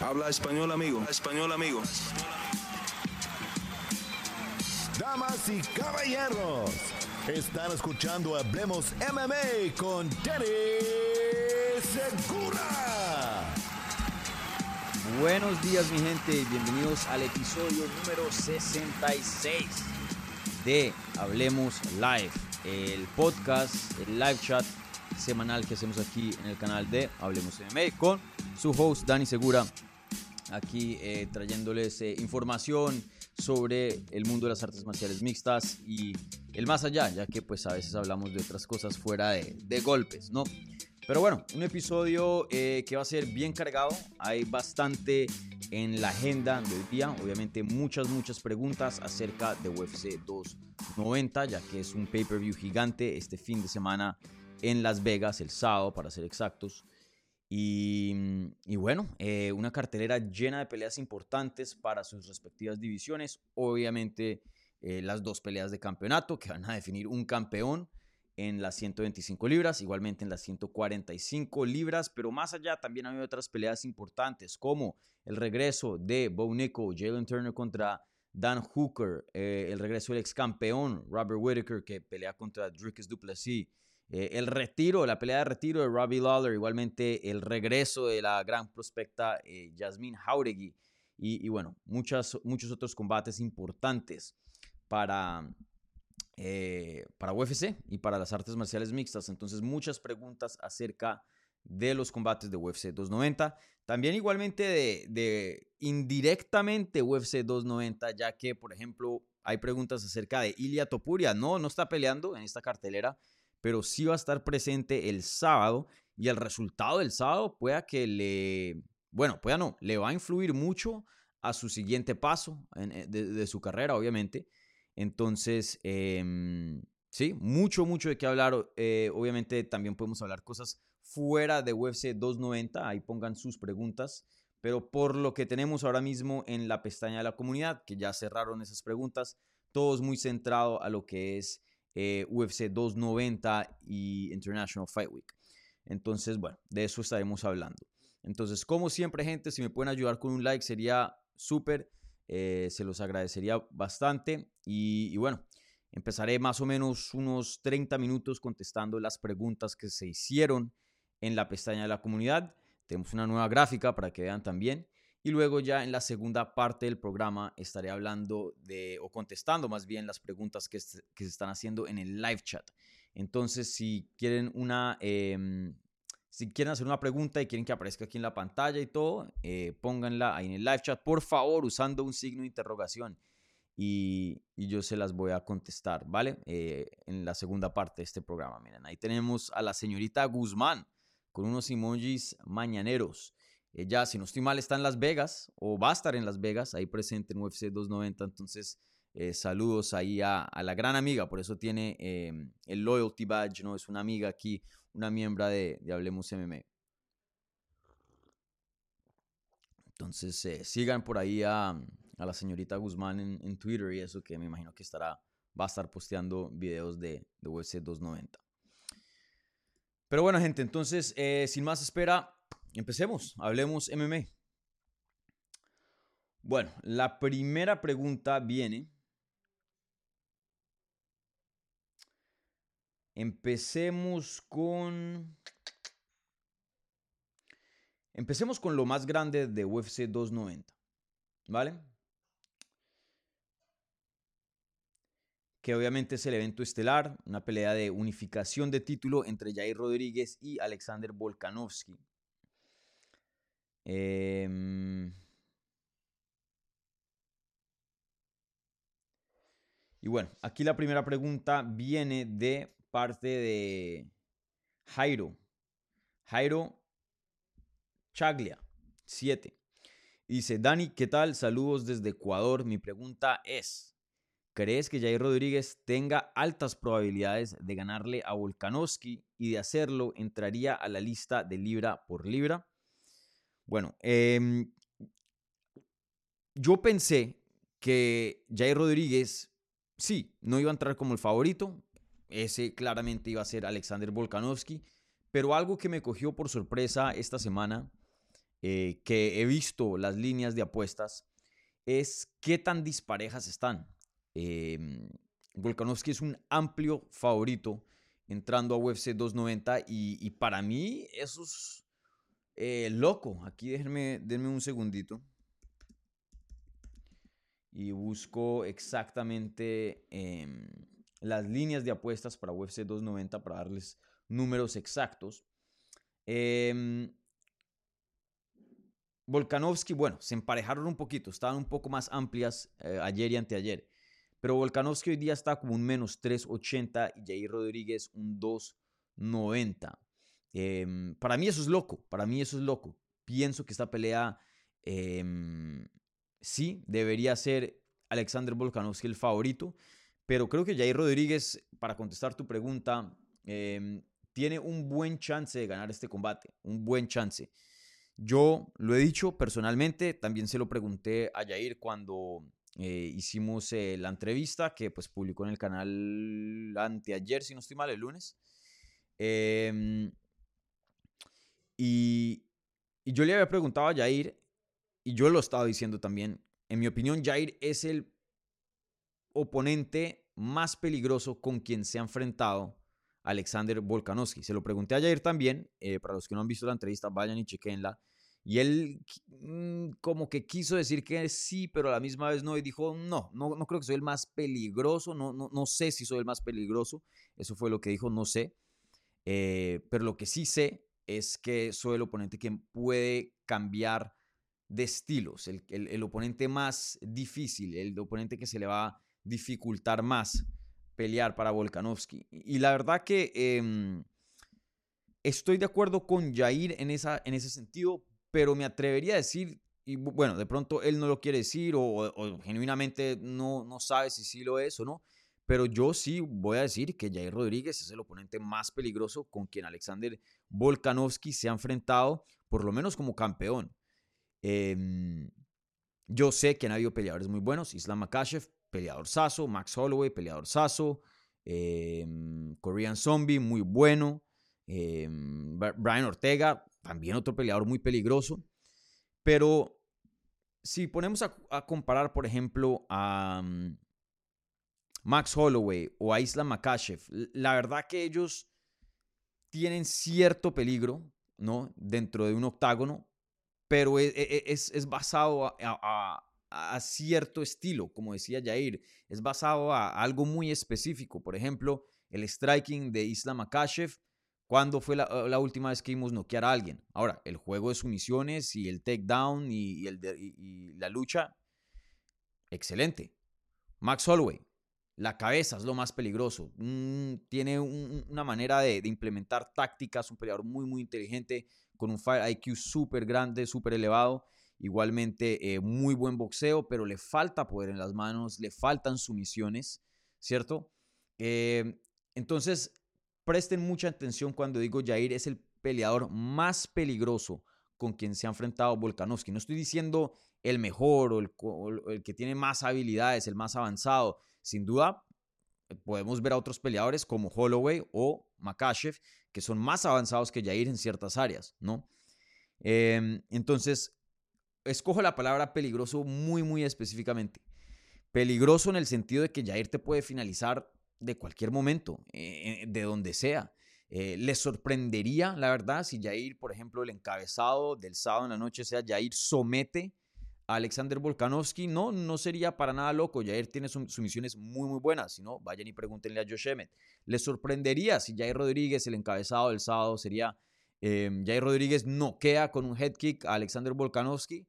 Habla español, amigo. Español, amigo. Damas y caballeros, están escuchando Hablemos MMA con Danny Segura. Buenos días mi gente y bienvenidos al episodio número 66 de Hablemos Live, el podcast, el live chat semanal que hacemos aquí en el canal de Hablemos MMA con su host Dani Segura, aquí eh, trayéndoles eh, información sobre el mundo de las artes marciales mixtas y el más allá, ya que pues a veces hablamos de otras cosas fuera de, de golpes, ¿no? Pero bueno, un episodio eh, que va a ser bien cargado, hay bastante en la agenda del día, obviamente muchas, muchas preguntas acerca de UFC 290, ya que es un pay-per-view gigante este fin de semana en Las Vegas, el sábado para ser exactos. Y, y bueno, eh, una cartelera llena de peleas importantes para sus respectivas divisiones. Obviamente eh, las dos peleas de campeonato que van a definir un campeón en las 125 libras, igualmente en las 145 libras, pero más allá también hay otras peleas importantes como el regreso de Bo Nickal, Jalen Turner contra Dan Hooker, eh, el regreso del ex campeón Robert Whittaker que pelea contra Dricus Duplessis, eh, el retiro, la pelea de retiro de Robbie Lawler, igualmente el regreso de la gran prospecta eh, Jasmine Jauregui y, bueno, muchas, muchos otros combates importantes para, eh, para UFC y para las artes marciales mixtas. Entonces, muchas preguntas acerca de los combates de UFC 290. También igualmente de, indirectamente UFC 290, ya que, por ejemplo, hay preguntas acerca de Ilia Topuria. No, no está peleando en esta cartelera pero sí va a estar presente el sábado y el resultado del sábado pueda que le, bueno, pueda no, le va a influir mucho a su siguiente paso eh, de, su carrera, obviamente. Entonces, em, sí, mucho, mucho de qué hablar. Eh, obviamente también podemos hablar cosas fuera de UFC 290, ahí pongan sus preguntas. Pero por lo que tenemos ahora mismo en la pestaña de la comunidad, que ya cerraron esas preguntas, todo es muy centrado a lo que es eh, UFC 290 y International Fight Week. Entonces, bueno, de eso estaremos hablando. Entonces, como siempre, gente, si me pueden ayudar con un like sería súper, eh, se los agradecería bastante. Y, bueno, empezaré más o menos unos 30 minutos contestando las preguntas que se hicieron en la pestaña de la comunidad. Tenemos una nueva gráfica para que vean también. Y luego ya en la segunda parte del programa estaré hablando de, o contestando más bien las preguntas que, se están haciendo en el live chat. Entonces, si quieren una, em, si quieren hacer una pregunta y quieren que aparezca aquí en la pantalla y todo, eh, pónganla ahí en el live chat, por favor, usando un signo de interrogación. Y, yo se las voy a contestar, ¿vale? Eh, en la segunda parte de este programa. Miren, ahí tenemos a la señorita Guzmán con unos emojis mañaneros. Ella, si no estoy mal, está en Las Vegas o va a estar en Las Vegas, ahí presente en UFC 290. Entonces, eh, saludos ahí a, la gran amiga, por eso tiene em, el Loyalty Badge, ¿no? Es una amiga aquí, una miembro de, de Hablemos MMA. Entonces, eh, sigan por ahí a, a, la señorita Guzmán en, Twitter y eso que me imagino que estará, va a estar posteando videos de, de UFC 290. Pero bueno, gente, entonces, eh, sin más espera, Empecemos, hablemos MMA. Bueno, la primera pregunta viene. Empecemos con... Empecemos con lo más grande de UFC 290. ¿Vale? Que obviamente es el evento estelar, una pelea de unificación de título entre Jair Rodríguez y Alexander Volkanovski. Em, y bueno, aquí la primera pregunta viene de parte de Jairo. Jairo Chaglia, 7. Dice, Dani, ¿qué tal? Saludos desde Ecuador. Mi pregunta es, ¿crees que Jair Rodríguez tenga altas probabilidades de ganarle a Volkanovski y de hacerlo entraría a la lista de libra por libra? Bueno, em, yo pensé que Jair Rodríguez, sí, no iba a entrar como el favorito. Ese claramente iba a ser Alexander Volkanovski. Pero algo que me cogió por sorpresa esta semana eh, que he visto las líneas de apuestas es qué tan disparejas están. Eh, Volkanovski es un amplio favorito entrando a UFC 290 y, para mí eso es eh, loco. Aquí déjenme, denme un segundito y busco exactamente em, las líneas de apuestas para UFC 290 para darles números exactos. Eh, Volkanovski, bueno, se emparejaron un poquito, estaban un poco más amplias eh, ayer y anteayer. Pero Volkanovski hoy día está como un menos 3.80 y Jair Rodríguez un 2.90. Em, para mí eso es loco, para mí eso es loco. Pienso que esta pelea em, sí debería ser Alexander Volkanovski el favorito, pero creo que Jair Rodríguez, para contestar tu pregunta, em, tiene un buen chance de ganar este combate, un buen chance. Yo lo he dicho personalmente, también se lo pregunté a Jair cuando eh, hicimos eh, la entrevista que pues publicó en el canal anteayer, si no estoy mal, el lunes. Em, y, y, yo le había preguntado a Jair, y yo lo estaba diciendo también, en mi opinión, Jair es el oponente más peligroso con quien se ha enfrentado Alexander Volkanovski. Se lo pregunté a Jair también, eh, para los que no han visto la entrevista, vayan y chequenla. Y él mm, como que quiso decir que sí, pero a la misma vez no, y dijo, no, no, no creo que soy el más peligroso, no, no, no sé si soy el más peligroso, eso fue lo que dijo, no sé, eh, pero lo que sí sé es que soy el oponente que puede cambiar de estilos, el, el, oponente más difícil, el oponente que se le va a dificultar más pelear para Volkanovski. Y la verdad que em, estoy de acuerdo con Jair en, esa, en ese sentido, pero me atrevería a decir, y bueno, de pronto él no lo quiere decir o, genuinamente no, no sabe si sí lo es o no, pero yo sí voy a decir que Jair Rodríguez es el oponente más peligroso con quien Alexander Volkanovski se ha enfrentado, por lo menos como campeón. Em, yo sé que han habido peleadores muy buenos, Islam Makashev, peleador saso, Max Holloway, peleador saso, em, Korean Zombie, muy bueno, em, Brian Ortega, también otro peleador muy peligroso. Pero si ponemos a, comparar, por ejemplo, a mm, Max Holloway o a Isla Makashev, la verdad que ellos tienen cierto peligro, ¿no? Dentro de un octágono, pero e, e, e, es, basado a, cierto estilo, como decía Jair, es basado a, algo muy específico. Por ejemplo, el striking de Isla Makashev ¿Cuándo fue la, última vez que vimos noquear a alguien? Ahora, el juego de sumisiones y el takedown y, y, y, la lucha, excelente. Max Holloway, la cabeza es lo más peligroso. Mm, tiene una manera de, implementar tácticas, un peleador muy, muy inteligente, con un fire IQ súper grande, súper elevado. Igualmente, eh, muy buen boxeo, pero le falta poder en las manos, le faltan sumisiones, ¿cierto? Eh, entonces, Presten mucha atención cuando digo Jair es el peleador más peligroso con quien se ha enfrentado Volkanovski. No estoy diciendo el mejor o el, que tiene más habilidades, el más avanzado. Sin duda, podemos ver a otros peleadores como Holloway o Makashev, que son más avanzados que Jair en ciertas áreas, ¿no? Em, entonces, escojo la palabra peligroso muy, muy específicamente. Peligroso en el sentido de que Jair te puede finalizar de cualquier momento, eh, de donde sea. Eh, les sorprendería, la verdad, si Jair, por ejemplo, el encabezado del sábado en la noche sea Jair somete Alexander Volkanovski. No, no sería para nada loco. Jair tiene sumisiones muy, muy buenas. Si no, vayan y pregúntenle a Josh Emmett. Les sorprendería si Jair Rodríguez, el encabezado del sábado, sería em, Jair Rodríguez noquea con un head kick a Alexander Volkanovski.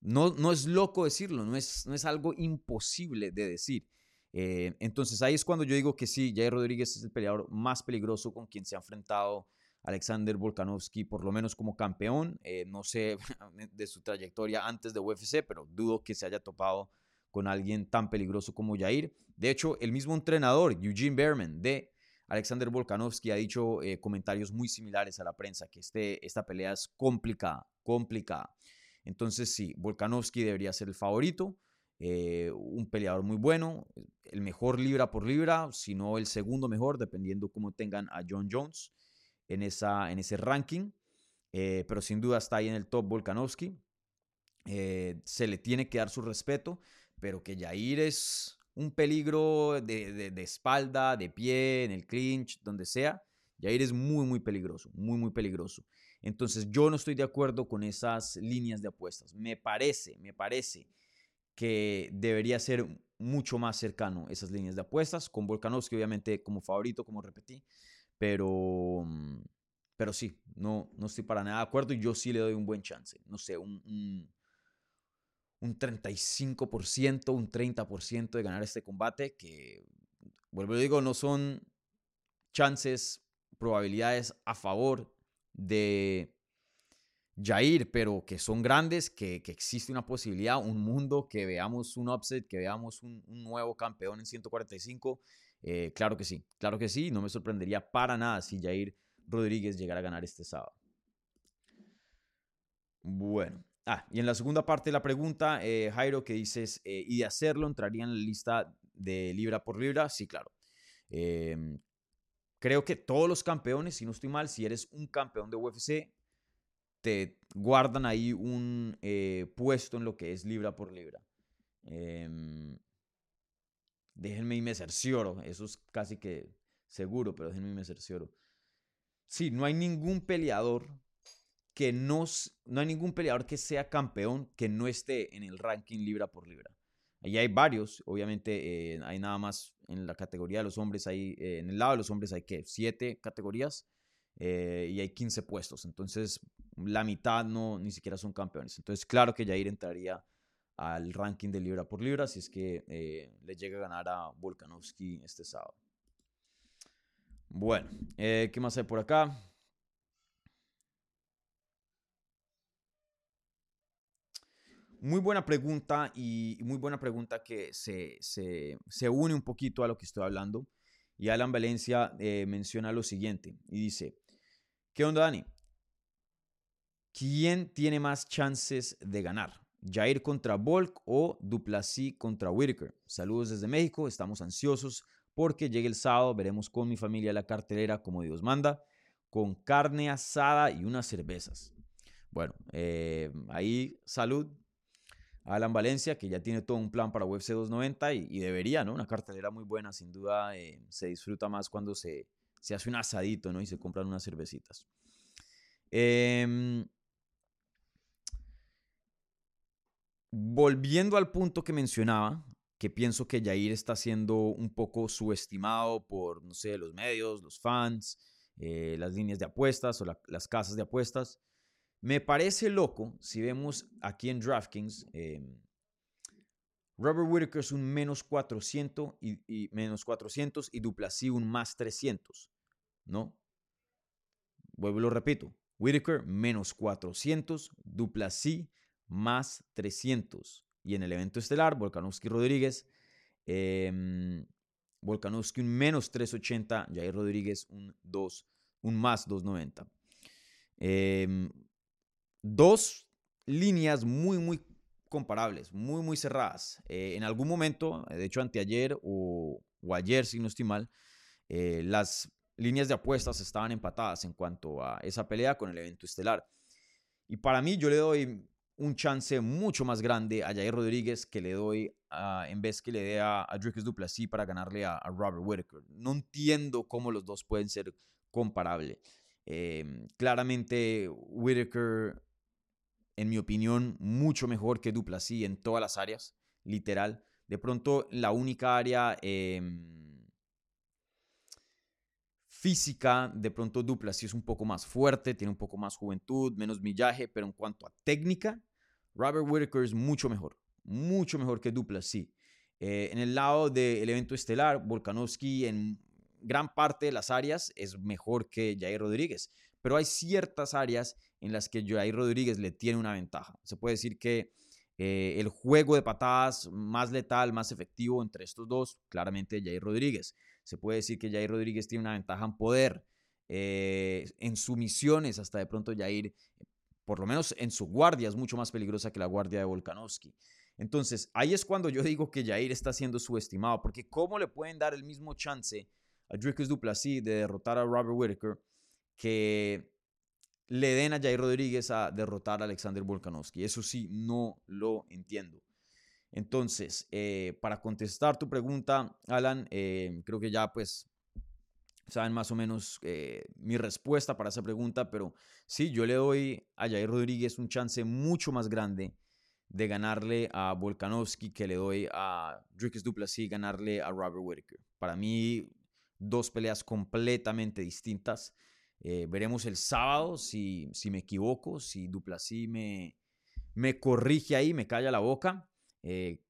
No, no es loco decirlo, no es, no es algo imposible de decir. Eh, entonces ahí es cuando yo digo que sí, Jair Rodríguez es el peleador más peligroso con quien se ha enfrentado Alexander Volkanovski, por lo menos como campeón. Eh, no sé de su trayectoria antes de UFC, pero dudo que se haya topado con alguien tan peligroso como Jair. De hecho, el mismo entrenador, Eugene Berman, de Alexander Volkanovski, ha dicho eh, comentarios muy similares a la prensa, que este, esta pelea es complicada, complicada. Entonces sí, Volkanovski debería ser el favorito. Eh, un peleador muy bueno, el mejor libra por libra, si no el segundo mejor, dependiendo cómo tengan a John Jones en, esa, en ese ranking. eh, pero sin duda está ahí en el top Volkanovski. Eh, se le tiene que dar su respeto, pero que Jair es un peligro de, de, espalda, de pie, en el clinch, donde sea. Jair es muy, muy peligroso, muy, muy peligroso. Entonces yo no estoy de acuerdo con esas líneas de apuestas. Me parece, me parece que debería ser mucho más cercano esas líneas de apuestas, con Volkanovski obviamente como favorito, como repetí, pero, mm, pero sí, no, no estoy para nada de acuerdo y yo sí le doy un buen chance, no sé, un, un, un 35%, un 30% de ganar este combate, que, vuelvo a digo, no son chances, probabilidades a favor de Jair, pero que son grandes, que, existe una posibilidad, un mundo, que veamos un upset, que veamos un, nuevo campeón en 145. Eh, claro que sí, claro que sí, no me sorprendería para nada si Jair Rodríguez llegara a ganar este sábado. Bueno, ah, y en la segunda parte de la pregunta, eh, Jairo, que dices, eh, ¿y de hacerlo entraría en la lista de libra por libra? Sí, claro. Em, creo que todos los campeones, si no estoy mal, si eres un campeón de UFC, te guardan ahí un puesto en lo que es libra por libra. Déjenme y me cercioro, eso es casi que seguro, pero déjenme y me cercioro. Sí, no hay ningún peleador que no, no hay ningún peleador que sea campeón que no esté en el ranking libra por libra. Ahí hay varios, obviamente eh, hay nada más en la categoría de los hombres, hay, eh, en el lado de los hombres hay que siete categorías y hay 15 puestos. Entonces, la mitad no ni siquiera son campeones. Entonces, claro que Jair entraría al ranking de libra por libra si es que eh, le llega a ganar a Volkanovski este sábado. Bueno, eh, ¿qué más hay por acá? Muy buena pregunta y muy buena pregunta que se, se, une un poquito a lo que estoy hablando. Y Alan Valencia eh, menciona lo siguiente y dice, ¿qué onda Dani? ¿Quién tiene más chances de ganar? ¿Jair contra Volk o Duplessis contra Whitaker? Saludos desde México, estamos ansiosos porque llegue el sábado, veremos con mi familia la cartelera como Dios manda, con carne asada y unas cervezas. Bueno, eh, ahí salud Alan Valencia, que ya tiene todo un plan para UFC 290 y, debería, ¿no? Una cartelera muy buena, sin duda eh, se disfruta más cuando se, se, hace un asadito, ¿no? Y se compran unas cervecitas. Eh, Volviendo al punto que mencionaba, que pienso que Jair está siendo un poco subestimado por, no sé, los medios, los fans, eh, las líneas de apuestas o las casas de apuestas. Me parece loco si vemos aquí en DraftKings, em, Robert Whitaker es un menos 400 y, menos 400 y Duplasí un más 300, ¿no? Vuelvo y lo repito. Whitaker menos 400, Duplasí más 300. Y en el evento estelar, Volkanovski Rodríguez, eh, Volkanovski un menos 380, Jair Rodríguez un 2, un más 290. Em, dos líneas muy, muy comparables, muy, muy cerradas. Eh, en algún momento, de hecho anteayer o, o ayer, si no estoy mal, eh, las líneas de apuestas estaban empatadas en cuanto a esa pelea con el evento estelar. Y para mí yo le doy un chance mucho más grande a Jair Rodríguez que le doy en vez que le dé a, a Dricus Duplessis para ganarle a, Robert Whitaker. No entiendo cómo los dos pueden ser comparables. Em, claramente Whitaker, en mi opinión, mucho mejor que Duplessis en todas las áreas, literal. De pronto, la única área em, física, de pronto Duplessis es un poco más fuerte, tiene un poco más juventud, menos millaje, pero en cuanto a técnica, Robert Whitaker es mucho mejor, mucho mejor que Duplas, sí. Eh, en el lado del evento estelar, Volkanovski en gran parte de las áreas es mejor que Jair Rodríguez, pero hay ciertas áreas en las que Jair Rodríguez le tiene una ventaja. Se puede decir que eh, el juego de patadas más letal, más efectivo entre estos dos, claramente Jair Rodríguez. Se puede decir que Jair Rodríguez tiene una ventaja en poder, eh, en sumisiones, hasta de pronto Jair por lo menos en su guardia, es mucho más peligrosa que la guardia de Volkanovski. Entonces, ahí es cuando yo digo que Jair está siendo subestimado, porque ¿cómo le pueden dar el mismo chance a Dricus Duplessis de derrotar a Robert Whitaker que le den a Jair Rodríguez a derrotar a Alexander Volkanovski. Eso sí, no lo entiendo. Entonces, eh, para contestar tu pregunta, Alan, eh, creo que ya pues saben más o menos eh, mi respuesta para esa pregunta, pero sí, yo le doy a Jair Rodríguez un chance mucho más grande de ganarle a Volkanovski que le doy a Dricus Duplessis ganarle a Robert Whittaker. Para mí, dos peleas completamente distintas. Veremos el sábado si, si me equivoco, si Duplessis me, me corrige ahí, me calla la boca. Eh,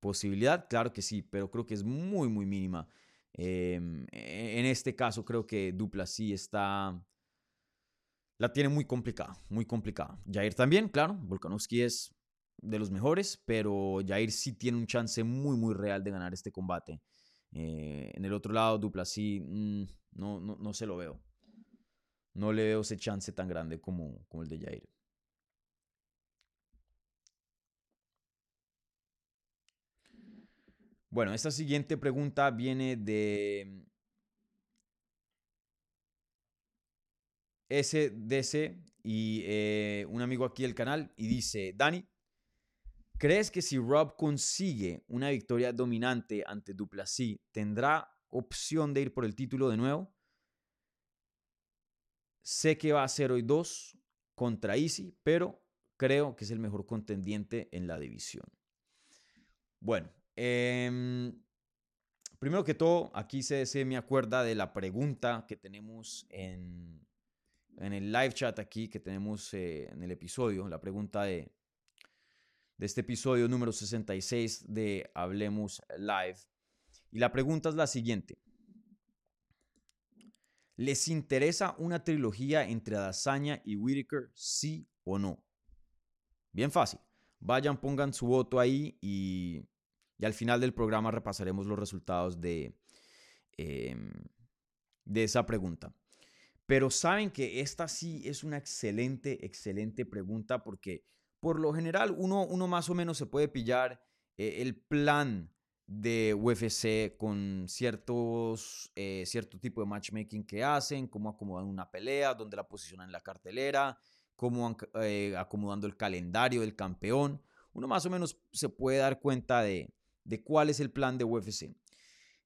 posibilidad, claro que sí, pero creo que es muy, muy mínima. Em, e, en este caso creo que Duplessis está... La tiene muy complicada, muy complicada. Jair también, claro. Volkanovski es de los mejores, pero Jair sí tiene un chance muy, muy real de ganar este combate. Eh, en el otro lado, Duplessis mm, no, no, no, se lo veo. No le veo ese chance tan grande como, como el de Jair. Bueno, esta siguiente pregunta viene de SDC y eh, un amigo aquí del canal y dice, Dani, ¿crees que si Rob consigue una victoria dominante ante Duplessis, tendrá opción de ir por el título de nuevo? Sé que va a ser hoy dos contra Easy, pero creo que es el mejor contendiente en la división. Bueno, Em, primero que todo, aquí se, me acuerda de la pregunta que tenemos en, en el live chat aquí, que tenemos eh, en el episodio, la pregunta de, de este episodio número 66 de Hablemos Live. Y la pregunta es la siguiente. ¿Les interesa una trilogía entre Adesanya y Whitaker, sí o no? Bien fácil. Vayan, pongan su voto ahí y y al final del programa repasaremos los resultados de, em, de esa pregunta. Pero saben que esta sí es una excelente, excelente pregunta porque por lo general uno, uno más o menos se puede pillar eh, el plan de UFC con ciertos, eh, cierto tipo de matchmaking que hacen, cómo acomodan una pelea, dónde la posicionan en la cartelera, cómo eh, acomodando el calendario del campeón. Uno más o menos se puede dar cuenta de, de cuál es el plan de UFC.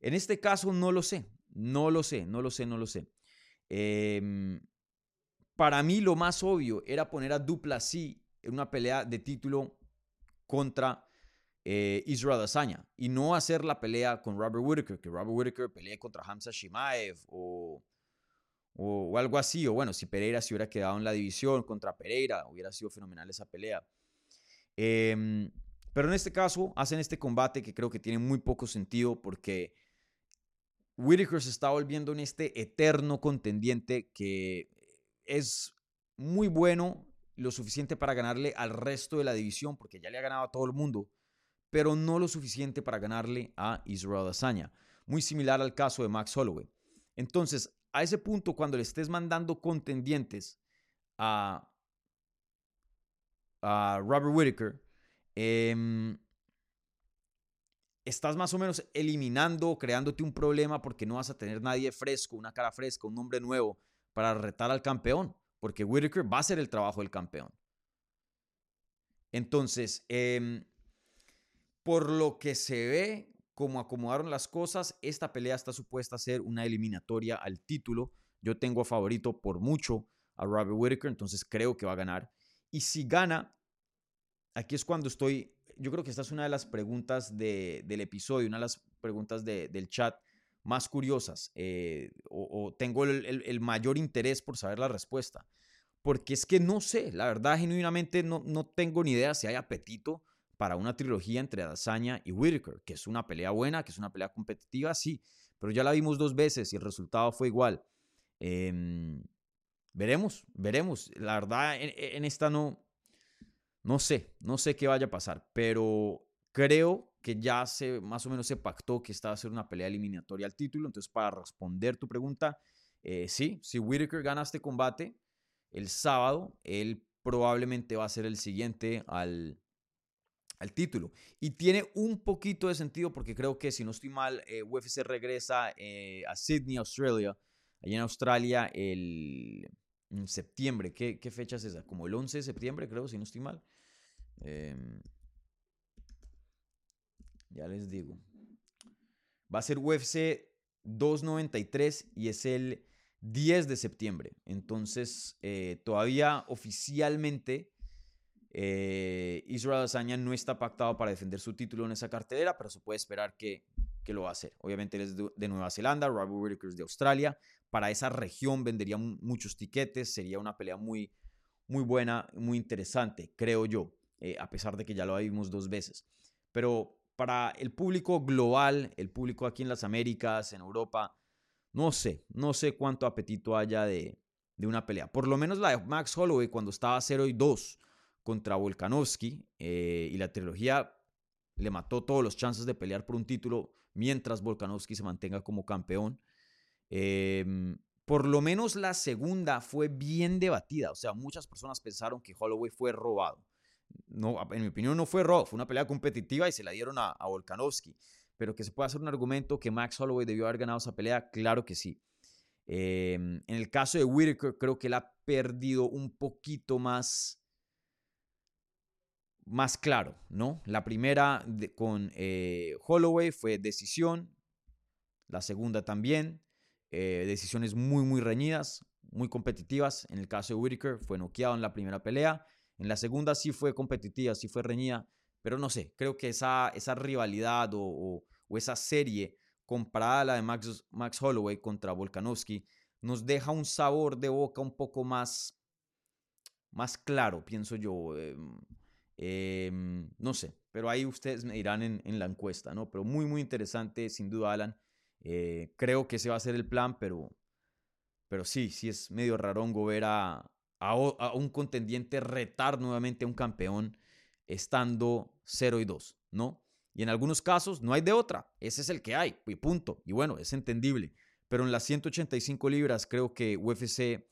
En este caso no lo sé, no lo sé, no lo sé, no lo sé. Em, para mí lo más obvio era poner a Duplessis en una pelea de título contra eh, Israel Adesanya y no hacer la pelea con Robert Whittaker, que Robert Whittaker pelee contra Hamza Shimaev o, o, algo así, o bueno, si Pereira se hubiera quedado en la división contra Pereira, hubiera sido fenomenal esa pelea. Eh, pero en este caso hacen este combate que creo que tiene muy poco sentido porque Whitaker se está volviendo en este eterno contendiente que es muy bueno, lo suficiente para ganarle al resto de la división porque ya le ha ganado a todo el mundo, pero no lo suficiente para ganarle a Israel Adesanya. Muy similar al caso de Max Holloway. Entonces, a ese punto, cuando le estés mandando contendientes a, a Robert Whitaker, Em, estás más o menos eliminando, creándote un problema porque no vas a tener nadie fresco, una cara fresca, un nombre nuevo para retar al campeón, porque Whitaker va a ser el trabajo del campeón. Entonces, em, por lo que se ve, como acomodaron las cosas, esta pelea está supuesta a ser una eliminatoria al título. Yo tengo a favorito por mucho a Robert Whitaker, entonces creo que va a ganar. Y si gana, aquí es cuando estoy, yo creo que esta es una de las preguntas del episodio, una de las preguntas del chat más curiosas, eh, o, tengo el, mayor interés por saber la respuesta, porque es que no sé, la verdad, genuinamente no, no tengo ni idea si hay apetito para una trilogía entre Adesanya y Whitaker, que es una pelea buena, que es una pelea competitiva, sí, pero ya la vimos dos veces y el resultado fue igual. Em, veremos, veremos. La verdad, en esta no, no sé, no sé qué vaya a pasar, pero creo que ya se más o menos se pactó que esta va a ser una pelea eliminatoria al título. Entonces, para responder tu pregunta, eh, sí, si Whitaker gana este combate el sábado, él probablemente va a ser el siguiente al, al título. Y tiene un poquito de sentido porque creo que, si no estoy mal, eh, UFC regresa eh, a Sydney, Australia. Allí en Australia, el septiembre. ¿Qué, ¿Qué, fecha es esa? Como el 11 de septiembre, creo, si no estoy mal. Em, ya les digo. Va a ser UFC 293 y es el 10 de septiembre. Entonces, eh, todavía oficialmente eh, Israel Adesanya no está pactado para defender su título en esa cartelera, pero se puede esperar que, lo va a hacer. Obviamente él es de, Nueva Zelanda, Robert Whittaker de Australia. Para esa región vendería muchos tiquetes, sería una pelea muy, muy buena, muy interesante, creo yo, eh, a pesar de que ya lo vimos dos veces. Pero para el público global, el público aquí en las Américas, en Europa, no sé, no sé cuánto apetito haya de, de una pelea. Por lo menos la de Max Holloway cuando estaba 0 y 2 contra Volkanovski eh, y la trilogía le mató todos los chances de pelear por un título mientras Volkanovski se mantenga como campeón. Em, por lo menos la segunda fue bien debatida, o sea, muchas personas pensaron que Holloway fue robado. No, en mi opinión no fue robo, fue una pelea competitiva y se la dieron a, a Volkanovski. Pero que se puede hacer un argumento que Max Holloway debió haber ganado esa pelea, claro que sí. Em, en el caso de Whitaker, creo que él ha perdido un poquito más, más claro, ¿no? La primera con eh, Holloway fue decisión, la segunda también, eh, decisiones muy, muy reñidas, muy competitivas. En el caso de Whitaker, fue noqueado en la primera pelea. En la segunda sí fue competitiva, sí fue reñida. Pero no sé, creo que esa, esa rivalidad o, esa serie comparada a la de Max, Max Holloway contra Volkanovski nos deja un sabor de boca un poco más, más claro, pienso yo. Em, em, no sé, pero ahí ustedes me dirán en, la encuesta, ¿no? Pero muy, muy interesante, sin duda, Alan. Eh, creo que ese va a ser el plan, pero, pero sí, sí es medio rarongo ver a, a, un contendiente retar nuevamente a un campeón estando 0 y 2, ¿no? Y en algunos casos no hay de otra, ese es el que hay, y punto. Y bueno, es entendible. Pero en las 185 libras creo que UFC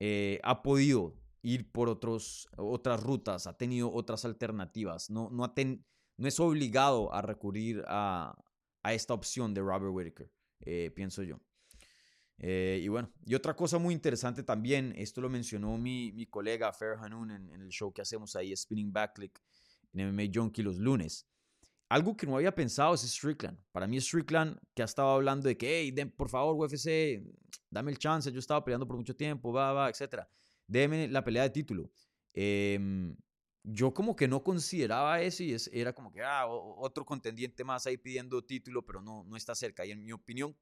eh, ha podido ir por otros, otras rutas, ha tenido otras alternativas, no, no, no es obligado a recurrir a, a, esta opción de Robert Whitaker, eh, pienso yo. Eh, y bueno, y otra cosa muy interesante también, esto lo mencionó mi, mi colega Fer Hanun en, el show que hacemos ahí, Spinning Backlick, en MMA Junkie los lunes. Algo que no había pensado es Strickland. Para mí Strickland, que ha estado hablando de que, hey, por favor, UFC, dame el chance, yo estaba peleando por mucho tiempo, va, va, etc. Déme la pelea de título. Em, yo como que no consideraba eso y es, era como que, ah, otro contendiente más ahí pidiendo título, pero no, no está cerca. Y en mi opinión,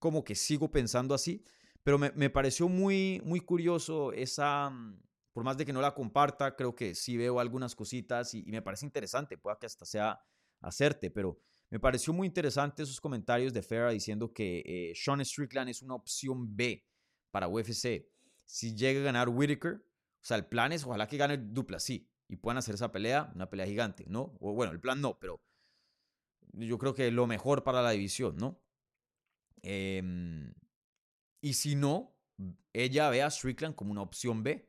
como que sigo pensando así, pero me, me pareció muy, muy curioso esa, mm, por más de que no la comparta, creo que sí veo algunas cositas y, me parece interesante, pueda que hasta sea hacerte, pero me pareció muy interesante esos comentarios de Farah diciendo que eh, Sean Strickland es una opción B para UFC. Si llega a ganar Whitaker, o sea, el plan es ojalá que gane dupla, sí, y puedan hacer esa pelea, una pelea gigante, ¿no? O bueno, el plan no, pero yo creo que lo mejor para la división, ¿no? Em, y si no, ella ve a Strickland como una opción B.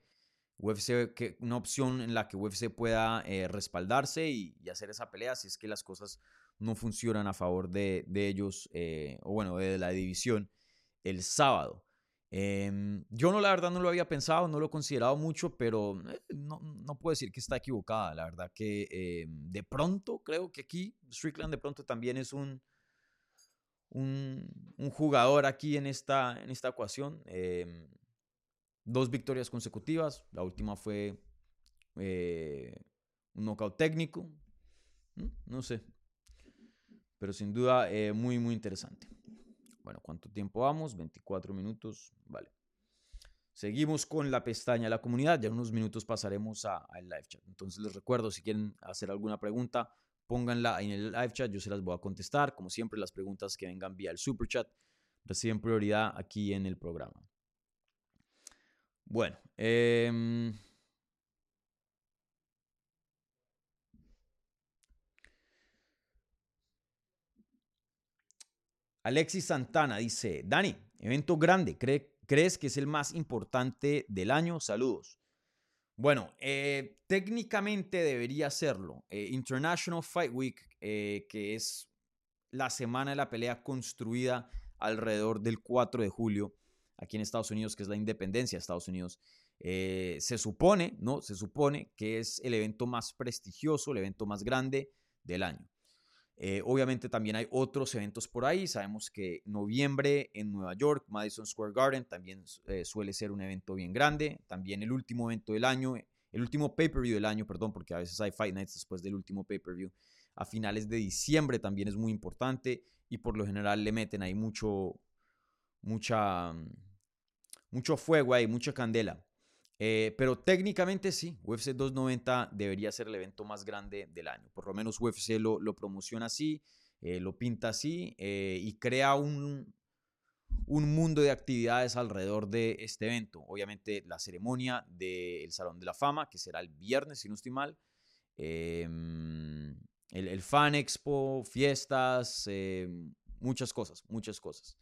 UFC, una opción en la que UFC pueda eh, respaldarse y, hacer esa pelea si es que las cosas no funcionan a favor de, de ellos, eh, o bueno, de la división, el sábado. Em, yo no, la verdad, no lo había pensado, no lo he considerado mucho, pero eh, no, no, puedo decir que está equivocada. La verdad que em, de pronto creo que aquí Strickland de pronto también es un, un, jugador aquí en esta, en esta ecuación. Em, dos victorias consecutivas. La última fue eh, un knockout técnico. No sé. Pero sin duda eh, muy, muy interesante. Bueno, ¿cuánto tiempo vamos? 24 minutos. Vale. Seguimos con la pestaña de la comunidad. Ya en unos minutos pasaremos al live chat. Entonces les recuerdo, si quieren hacer alguna pregunta, pónganla en el live chat, yo se las voy a contestar. Como siempre, las preguntas que vengan vía el super chat reciben prioridad aquí en el programa. Bueno, em, Alexis Santana dice, Dani, evento grande, ¿crees que es el más importante del año? Saludos. Bueno, eh, técnicamente debería serlo. Eh, International Fight Week, eh, que es la semana de la pelea construida alrededor del 4 de julio, aquí en Estados Unidos, que es la independencia de Estados Unidos. Eh, se supone, ¿no? Se supone que es el evento más prestigioso, el evento más grande del año. Eh, obviamente también hay otros eventos por ahí. Sabemos que noviembre en Nueva York, Madison Square Garden, también eh, suele ser un evento bien grande. También el último evento del año, el último pay-per-view del año, perdón, porque a veces hay Fight Nights después del último pay-per-view. A finales de diciembre también es muy importante y por lo general le meten ahí mucho, mucha, mucho fuego ahí, mucha candela. Eh, pero técnicamente sí, UFC 290 debería ser el evento más grande del año. Por lo menos UFC lo, lo promociona así, eh, lo pinta así eh, y crea un, un mundo de actividades alrededor de este evento. Obviamente la ceremonia del Salón de la Fama, que será el viernes, si no estoy mal. Em, el, el, Fan Expo, fiestas, em, muchas cosas, muchas cosas.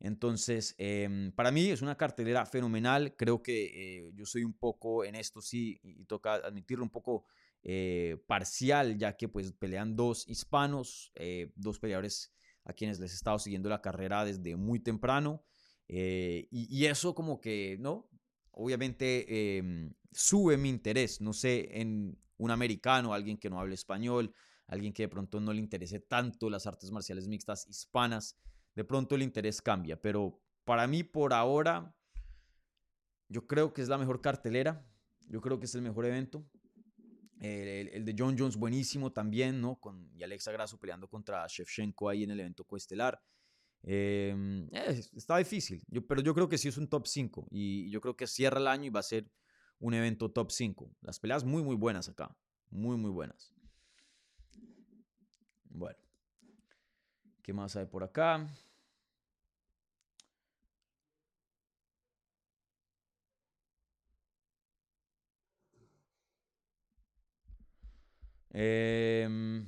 Entonces, em, para mí es una cartelera fenomenal. Creo que eh, yo soy un poco en esto, sí, y, toca admitirlo, un poco eh, parcial, ya que pues pelean dos hispanos, eh, dos peleadores a quienes les he estado siguiendo la carrera desde muy temprano. Y, eso como que, ¿no? Obviamente em, sube mi interés, no sé, en un americano, alguien que no hable español, alguien que de pronto no le interese tanto las artes marciales mixtas hispanas de pronto el interés cambia. Pero para mí, por ahora, yo creo que es la mejor cartelera. Yo creo que es el mejor evento. El, de John Jones buenísimo también, ¿no? Con, y Alexa Grasso peleando contra Shevchenko ahí en el evento coestelar. Em, está difícil, yo, pero yo creo que sí es un top 5 y yo creo que cierra el año y va a ser un evento top 5. Las peleas muy, muy buenas acá, muy, muy buenas. Bueno, ¿qué más hay por acá? Em,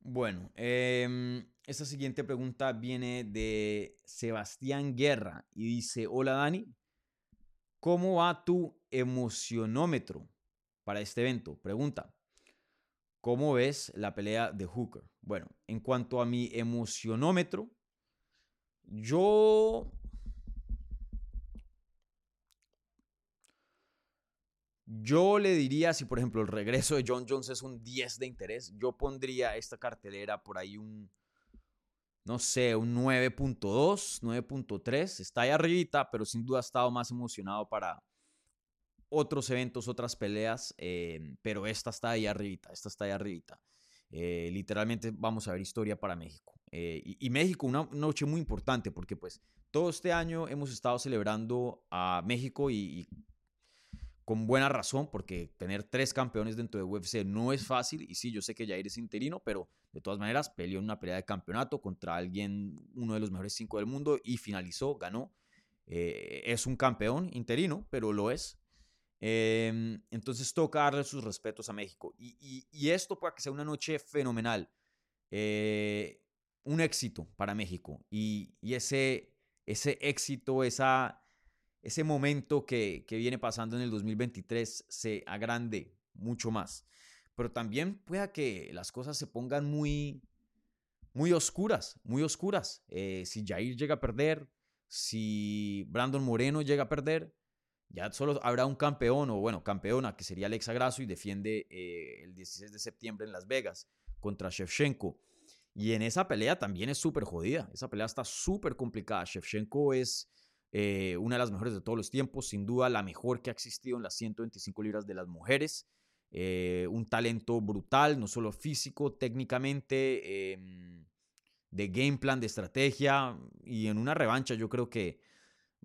bueno, em, esta siguiente pregunta viene de Sebastián Guerra y dice, hola Dani, ¿cómo va tu emocionómetro para este evento? Pregunta, ¿cómo ves la pelea de Hooker? Bueno, en cuanto a mi emocionómetro, yo Yo le diría, si por ejemplo el regreso de John Jones es un 10 de interés, yo pondría esta cartelera por ahí un, no sé, un 9.2, 9.3. Está ahí arribita, pero sin duda ha estado más emocionado para otros eventos, otras peleas, eh, pero esta está ahí arribita, esta está ahí arribita. Eh, literalmente vamos a ver historia para México. Eh, y, México, una noche muy importante, porque pues todo este año hemos estado celebrando a México y con buena razón, porque tener tres campeones dentro de UFC no es fácil. Y sí, yo sé que Jair es interino, pero de todas maneras peleó en una pelea de campeonato contra alguien, uno de los mejores cinco del mundo, y finalizó, ganó. Eh, es un campeón interino, pero lo es. Em, entonces toca darle sus respetos a México. Y, esto puede que sea una noche fenomenal. Eh, un éxito para México. Y, y ese, ese éxito, esa ese momento que, viene pasando en el 2023 se agrande mucho más. Pero también pueda que las cosas se pongan muy, muy oscuras, muy oscuras. Eh, si Jair llega a perder, si Brandon Moreno llega a perder, ya solo habrá un campeón o bueno, campeona que sería Alexa Grasso y defiende eh, el 16 de septiembre en Las Vegas contra Shevchenko. Y en esa pelea también es súper jodida. Esa pelea está súper complicada. Shevchenko es eh, una de las mejores de todos los tiempos, sin duda la mejor que ha existido en las 125 libras de las mujeres. Eh, un talento brutal, no solo físico, técnicamente, em, de game plan, de estrategia, y en una revancha yo creo que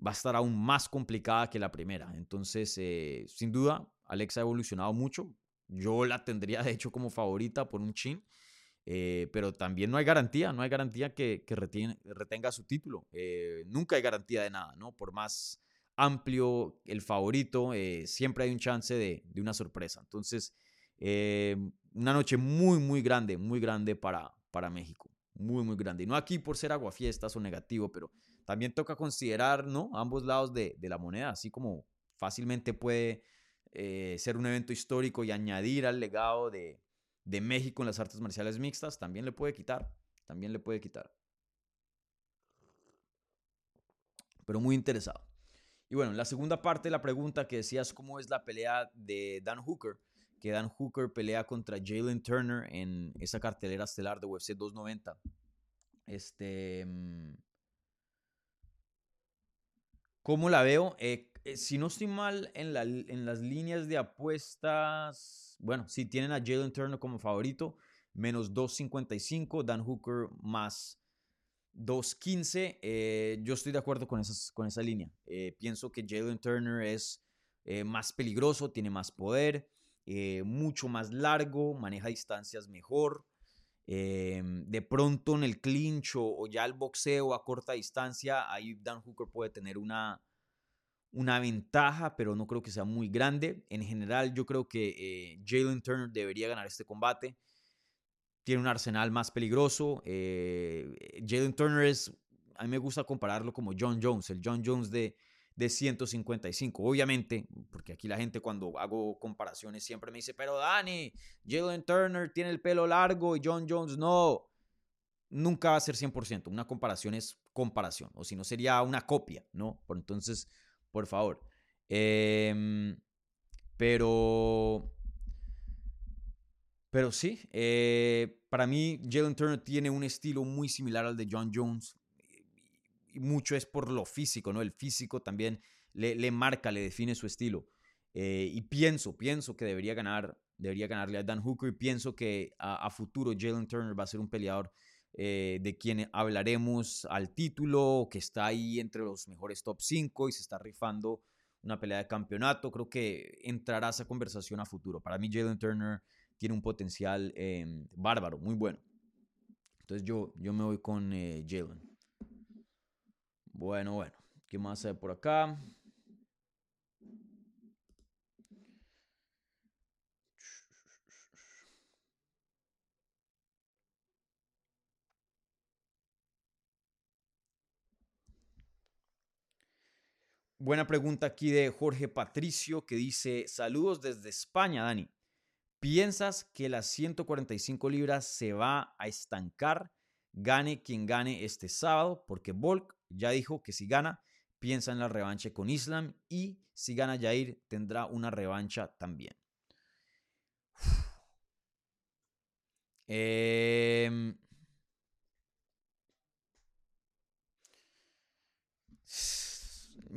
va a estar aún más complicada que la primera. Entonces, eh, sin duda, Alexa ha evolucionado mucho. Yo la tendría, de hecho, como favorita por un chin. Eh, pero también no hay garantía, no hay garantía que, retenga su título. Eh, nunca hay garantía de nada, ¿no? Por más amplio el favorito, eh, siempre hay un chance de, una sorpresa. Entonces, una noche muy, muy grande, muy grande para, para México. Muy, muy grande. Y no aquí por ser aguafiestas o negativo, pero también toca considerar, ¿no? Ambos lados de, de la moneda, así como fácilmente puede ser un evento histórico y añadir al legado de, de México en las artes marciales mixtas, también le puede quitar, también le puede quitar. Pero muy interesado. Y bueno, la segunda parte de la pregunta que decías, ¿cómo es la pelea de Dan Hooker? Que Dan Hooker pelea contra Jalen Turner en esa cartelera estelar de UFC 290. Este. Mm, ¿Cómo la veo? Eh, eh, si no estoy mal en, las líneas de apuestas, bueno, si tienen a Jalen Turner como favorito, menos 2.55, Dan Hooker más 2.15. Eh, yo estoy de acuerdo con, esa línea. pienso que Jalen Turner es más peligroso, tiene más poder, mucho más largo, maneja distancias mejor. de pronto en el clinch o, ya el boxeo a corta distancia, ahí Dan Hooker puede tener una, una ventaja, pero no creo que sea muy grande. En general, yo creo que eh, Jalen Turner debería ganar este combate. Tiene un arsenal más peligroso. Eh, Jalen Turner es, a mí me gusta compararlo como John Jones, el John Jones de, de 155. Obviamente, porque aquí la gente cuando hago comparaciones siempre me dice, pero Dani, Jalen Turner tiene el pelo largo y John Jones no. Nunca va a ser 100%. Una comparación es comparación, o si no sería una copia, ¿no? Por entonces, por favor. Em, pero. Pero sí, eh, para mí Jalen Turner tiene un estilo muy similar al de John Jones. Mucho es por lo físico, ¿no? El físico también le, le marca, le define su estilo. Eh, y pienso, pienso que debería ganar, debería ganarle a Dan Hooker. Y pienso que a futuro Jalen Turner va a ser un peleador eh, de quien hablaremos al título, que está ahí entre los mejores top 5 y se está rifando una pelea de campeonato. Creo que entrará esa conversación a futuro. Para mí, Jalen Turner tiene un potencial em, bárbaro, muy bueno. Entonces yo, yo me voy con eh, Jalen. Bueno, bueno. ¿Qué más hay por acá? Buena pregunta aquí de Jorge Patricio que dice, saludos desde España, Dani. ¿Piensas que las 145 libras se va a estancar? Gane quien gane este sábado, porque Volk ya dijo que si gana, piensa en la revancha con Islam y si gana Jair, tendrá una revancha también. Eh,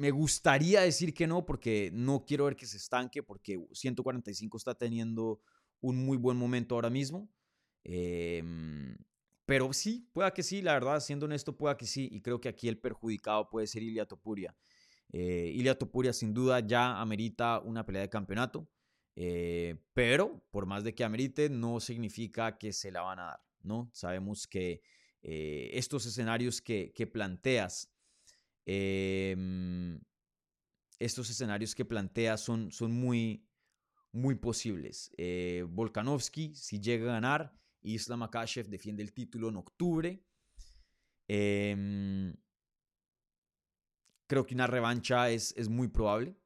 me gustaría decir que no, porque no quiero ver que se estanque, porque 145 está teniendo un muy buen momento ahora mismo. Em, pero sí, pueda que sí, la verdad, siendo honesto, pueda que sí. Y creo que aquí el perjudicado puede ser Ilia Topuria. Eh, Ilia Topuria sin duda ya amerita una pelea de campeonato. Eh, pero por más de que amerite, no significa que se la van a dar, ¿no? Sabemos que eh, estos escenarios que, que planteas Em, estos escenarios que plantea son, son muy, muy posibles. Eh, Volkanovski, si llega a ganar, Islam Makashev defiende el título en octubre. Em, creo que una revancha es, es muy probable.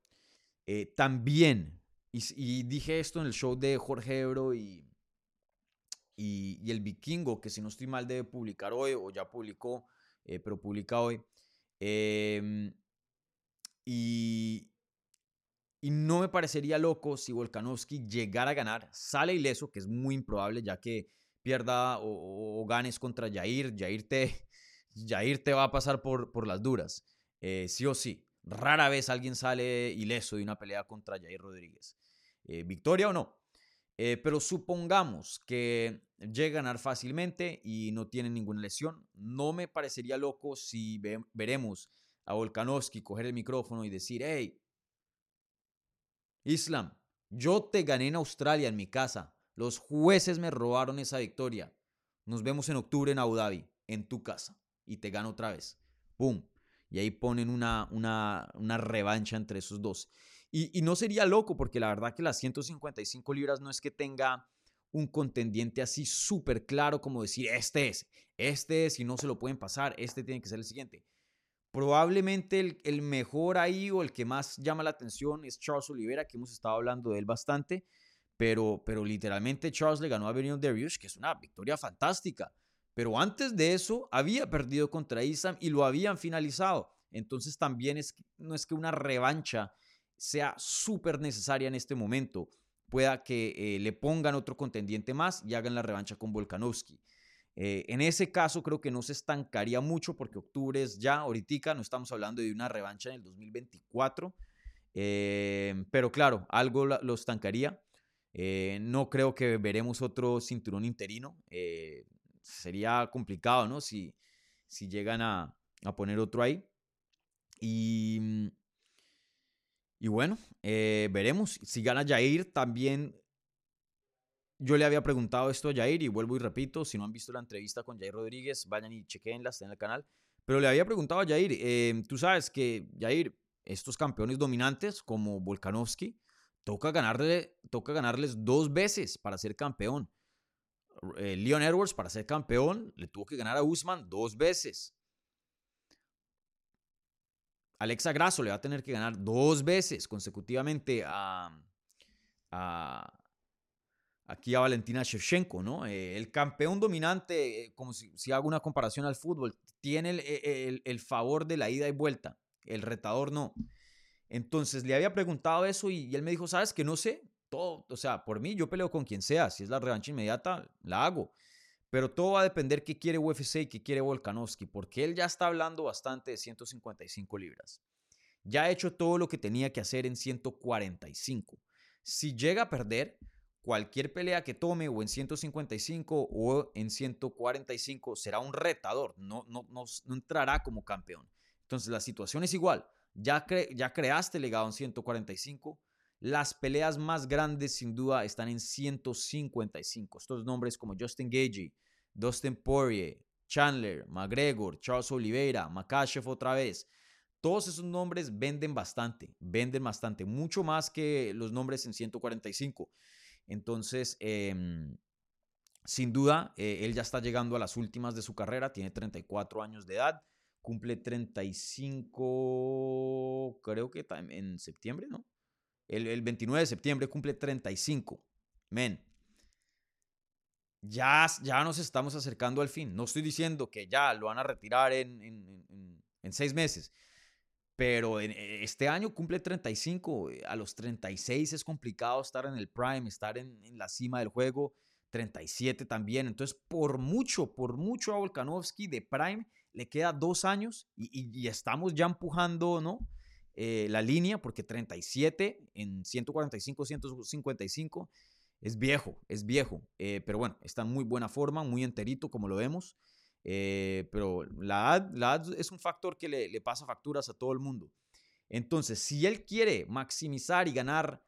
Eh, también, y, dije esto en el show de Jorge Ebro y, y, el Vikingo, que si no estoy mal debe publicar hoy, o ya publicó, eh, pero publica hoy. Em, y, no me parecería loco si Volkanovski llegara a ganar, sale ileso, que es muy improbable ya que pierda o, ganes contra Jair. Jair te va a pasar por, por las duras, eh, sí o sí. Rara vez alguien sale ileso de una pelea contra Jair Rodríguez. Eh, ¿Victoria o no? Eh, pero supongamos que llega a ganar fácilmente y no tiene ninguna lesión. No me parecería loco si veremos a Volkanovski coger el micrófono y decir, hey, Islam, yo te gané en Australia, en mi casa. Los jueces me robaron esa victoria. Nos vemos en octubre en Abu Dhabi, en tu casa. Y te gano otra vez. ¡Pum! Y ahí ponen una, una, una revancha entre esos dos. Y, no sería loco, porque la verdad que las 155 libras no es que tenga un contendiente así súper claro como decir, este es, este es y no se lo pueden pasar, este tiene que ser el siguiente. Probablemente el, mejor ahí o el que más llama la atención es Charles Oliveira, que hemos estado hablando de él bastante, pero, pero literalmente Charles le ganó a Benio Dariush, que es una victoria fantástica. Pero antes de eso había perdido contra Isam y lo habían finalizado. Entonces también es, no es que una revancha sea súper necesaria en este momento. Pueda que eh, le pongan otro contendiente más y hagan la revancha con Volkanovski. Eh, en ese caso creo que no se estancaría mucho porque octubre es ya, ahorita no estamos hablando de una revancha en el 2024. Eh, pero claro, algo lo estancaría. no creo que veremos otro cinturón interino. sería complicado, ¿no? Si, si llegan a, a poner otro ahí. Y, mm, y bueno, eh, veremos. Si gana Jair, también yo le había preguntado esto a Jair y vuelvo y repito, si no han visto la entrevista con Jair Rodríguez, vayan y chequenla, está en el canal. Pero le había preguntado a Jair, em, tú sabes que Jair, estos campeones dominantes como Volkanovski, toca, ganarle, toca ganarles dos veces para ser campeón. Eh, Leon Edwards para ser campeón le tuvo que ganar a Usman dos veces. Alexa Grasso le va a tener que ganar dos veces consecutivamente a, aquí a Valentina Shevchenko, ¿no? Eh, el campeón dominante, eh, como si, hago una comparación al fútbol, tiene el, el, favor de la ida y vuelta, el retador no. Entonces le había preguntado eso y, él me dijo, sabes que no sé, todo, o sea, por mí yo peleo con quien sea, si es la revancha inmediata, la hago. Pero todo va a depender qué quiere UFC y qué quiere Volkanovski, porque él ya está hablando bastante de 155 libras. Ya ha hecho todo lo que tenía que hacer en 145. Si llega a perder, cualquier pelea que tome o en 155 o en 145 será un retador, no, no, no, entrará como campeón. Entonces la situación es igual. Ya, ya creaste legado en 145. Las peleas más grandes sin duda están en 155. Estos nombres como Justin Gagey, Dustin Poirier, Chandler, McGregor, Charles Oliveira, Makachev otra vez. Todos esos nombres venden bastante, venden bastante, mucho más que los nombres en 145. Entonces, em, sin duda, eh, él ya está llegando a las últimas de su carrera, tiene 34 años de edad, cumple 35, creo que en septiembre, ¿no? El, el 29 de septiembre cumple 35. Men, ya, ya nos estamos acercando al fin. No estoy diciendo que ya lo van a retirar en, en, seis meses, pero eh, este año cumple 35. Eh, a los 36 es complicado estar en el prime, estar en, la cima del juego. 37 también. Entonces, por mucho, por mucho a Volkanovski de prime le queda dos años y, estamos ya empujando, ¿no? Eh, la línea, porque 37 en 145, 155 es viejo, es viejo, eh, pero bueno, está en muy buena forma, muy enterito como lo vemos. Eh, pero la edad, la es un factor que le, pasa facturas a todo el mundo. Entonces, si él quiere maximizar y ganar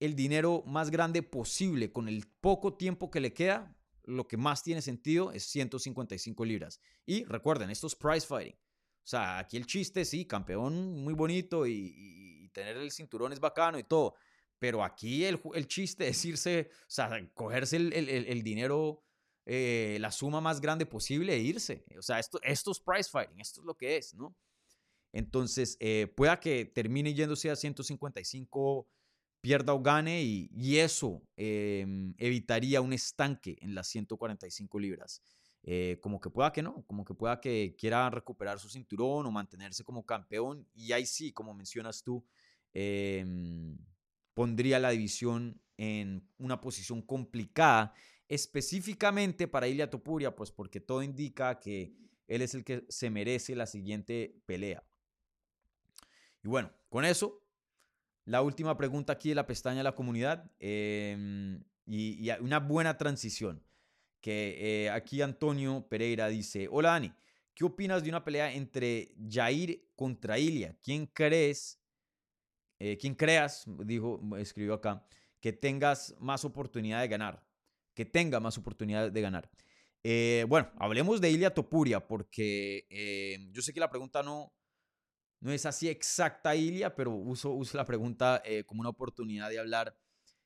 el dinero más grande posible con el poco tiempo que le queda, lo que más tiene sentido es 155 libras. Y recuerden, esto es price fighting. O sea, aquí el chiste, sí, campeón muy bonito y tener el cinturón es bacano y todo. Pero aquí el, el chiste es irse, o sea, cogerse el, el, el dinero, eh, la suma más grande posible e irse. O sea, esto, esto es price fighting, esto es lo que es, ¿no? Entonces, eh, pueda que termine yéndose a 155, pierda o gane, y, y eso em, evitaría un estanque en las 145 libras. Eh, como que pueda que no, como que pueda que quiera recuperar su cinturón o mantenerse como campeón, y ahí sí, como mencionas tú, eh, pondría la división en una posición complicada, específicamente para Ilia Topuria, pues porque todo indica que él es el que se merece la siguiente pelea. Y bueno, con eso, la última pregunta aquí de la pestaña de la comunidad em, y, una buena transición. Que eh, aquí Antonio Pereira dice, hola Dani, ¿qué opinas de una pelea entre Jair contra Ilia? ¿Quién crees eh, quien creas, dijo, escribió acá, que tengas más oportunidad de ganar, que tenga más oportunidad de ganar. Eh, bueno, hablemos de Ilia Topuria, porque eh, yo sé que la pregunta no, no es así exacta, Ilia, pero uso, uso la pregunta como una oportunidad de hablar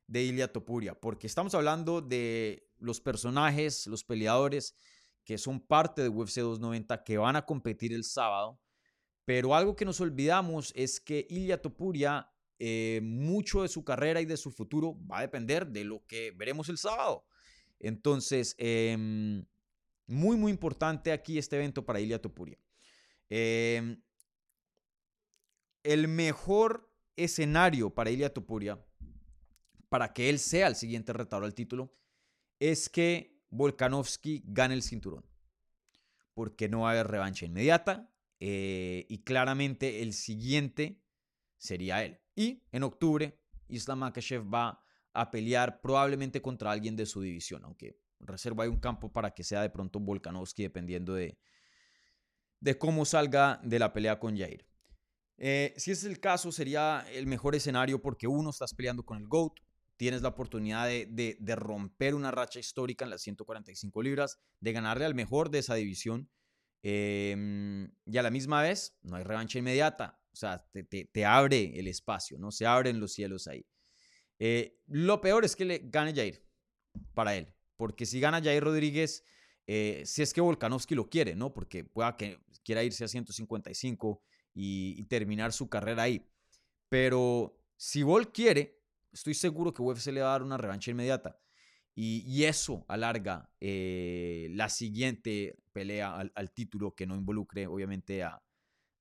de Ilia Topuria, porque estamos hablando de los personajes, los peleadores que son parte de UFC 290 que van a competir el sábado pero algo que nos olvidamos es que Ilya Topuria eh, mucho de su carrera y de su futuro va a depender de lo que veremos el sábado. Entonces, em, muy, muy importante aquí este evento para Ilia Topuria. Em, el mejor escenario para Ilia Topuria, para que él sea el siguiente retador al título, es que Volkanovski gane el cinturón. Porque no va a haber revancha inmediata. Eh, y claramente el siguiente sería él. Y en octubre, Islam Makhachev va a pelear probablemente contra alguien de su división, aunque reserva hay un campo para que sea de pronto Volkanovski, dependiendo de, de cómo salga de la pelea con Jair. Eh, si es el caso, sería el mejor escenario porque uno, estás peleando con el GOAT, tienes la oportunidad de, de, romper una racha histórica en las 145 libras, de ganarle al mejor de esa división. Em, y a la misma vez, no hay revancha inmediata. O sea, te, te, abre el espacio, ¿no? Se abren los cielos ahí. Eh, lo peor es que le gane Jair para él. Porque si gana Jair Rodríguez, eh, si es que Volkanovski lo quiere, ¿no? Porque pueda que quiera irse a 155 y, y terminar su carrera ahí. Pero si Vol quiere, estoy seguro que UFC le va a dar una revancha inmediata. Y, eso alarga eh, la siguiente pelea al, título que no involucre, obviamente, a,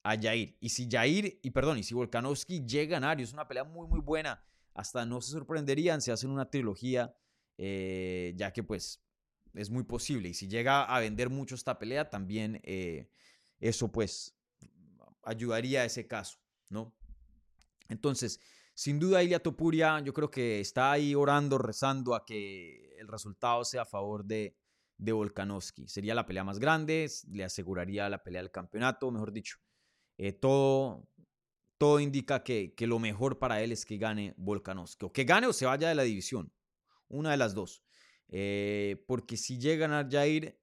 a Jair. Y si Jair, y perdón, y si Volkanovski llega a ganar, es una pelea muy, muy buena, hasta no se sorprenderían si hacen una trilogía, eh, ya que pues es muy posible. Y si llega a vender mucho esta pelea, también eh, eso pues ayudaría a ese caso, ¿no? Entonces, sin duda Ilia Topuria yo creo que está ahí orando, rezando a que el resultado sea a favor de, de Volkanovski. Sería la pelea más grande, le aseguraría la pelea del campeonato, mejor dicho. Eh, todo, todo indica que, que, lo mejor para él es que gane Volkanovski. O que gane o se vaya de la división. Una de las dos. Eh, porque si llega a ganar Jair,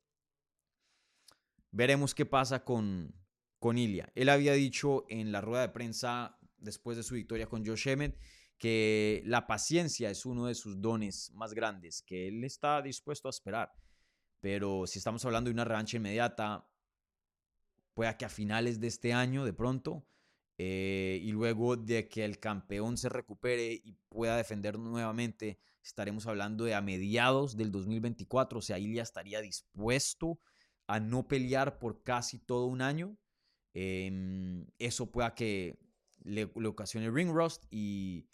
veremos qué pasa con, con Ilya. Él había dicho en la rueda de prensa después de su victoria con Josh Emmett que la paciencia es uno de sus dones más grandes, que él está dispuesto a esperar. Pero si estamos hablando de una revancha inmediata, pueda que a finales de este año de pronto, eh, y luego de que el campeón se recupere y pueda defender nuevamente, estaremos hablando de a mediados del 2024, o sea, Ilya estaría dispuesto a no pelear por casi todo un año. Em, eso pueda que le, ocasione ring rust y,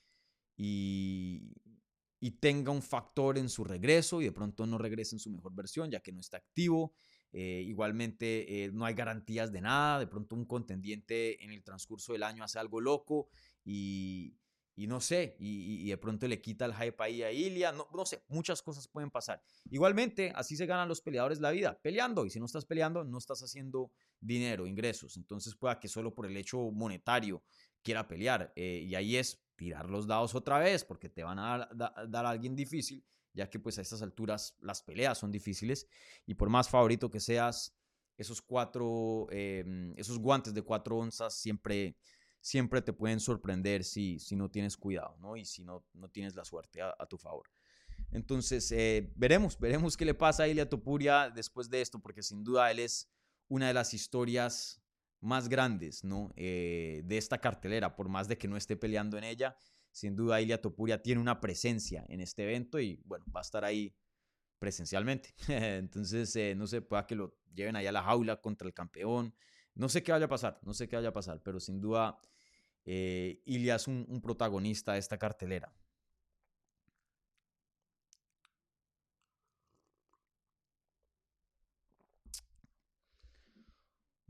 y, tenga un factor en su regreso y de pronto no regrese en su mejor versión, ya que no está activo. Eh, igualmente, eh, no hay garantías de nada. De pronto, un contendiente en el transcurso del año hace algo loco y, y no sé, y, de pronto le quita el hype ahí a Ilia. No, no sé, muchas cosas pueden pasar. Igualmente, así se ganan los peleadores la vida, peleando. Y si no estás peleando, no estás haciendo dinero, ingresos. Entonces, pueda que solo por el hecho monetario quiera pelear. Eh, y ahí es tirar los dados otra vez, porque te van a dar a alguien difícil ya que pues a estas alturas las peleas son difíciles y por más favorito que seas, esos cuatro, em, esos guantes de cuatro onzas siempre, siempre te pueden sorprender si, si no tienes cuidado, ¿no? Y si no, no tienes la suerte a, tu favor. Entonces, eh, veremos, veremos qué le pasa a Ilia Topuria después de esto, porque sin duda él es una de las historias más grandes, ¿no? Eh, de esta cartelera, por más de que no esté peleando en ella, sin duda Ilia Topuria tiene una presencia en este evento y bueno, va a estar ahí presencialmente. Entonces, eh, no sé, pueda que lo lleven allá a la jaula contra el campeón. No sé qué vaya a pasar, no sé qué vaya a pasar, pero sin duda eh, Ilia es un, un protagonista de esta cartelera.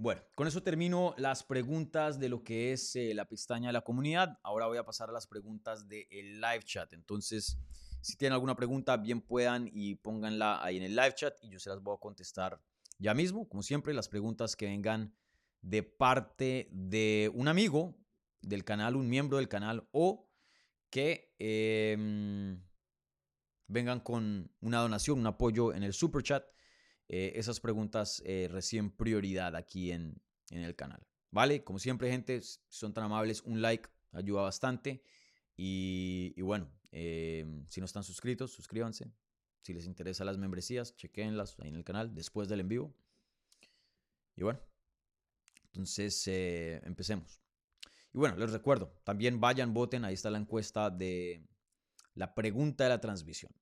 Bueno, con eso termino las preguntas de lo que es eh, la pestaña de la comunidad. Ahora voy a pasar a las preguntas del live chat. Entonces, si tienen alguna pregunta, bien puedan y pónganla ahí en el live chat y yo se las voy a contestar ya mismo. Como siempre, las preguntas que vengan de parte de un amigo del canal, un miembro del canal o que em, vengan con una donación, un apoyo en el super chat eh, esas preguntas eh, recién prioridad aquí en, el canal. ¿Vale? Como siempre, gente, son tan amables, un like ayuda bastante. Y, bueno, eh, si no están suscritos, suscríbanse. Si les interesan las membresías, chequenlas ahí en el canal después del en vivo. Y bueno, entonces empecemos. Y bueno, les recuerdo, también vayan, voten, ahí está la encuesta de la pregunta de la transmisión.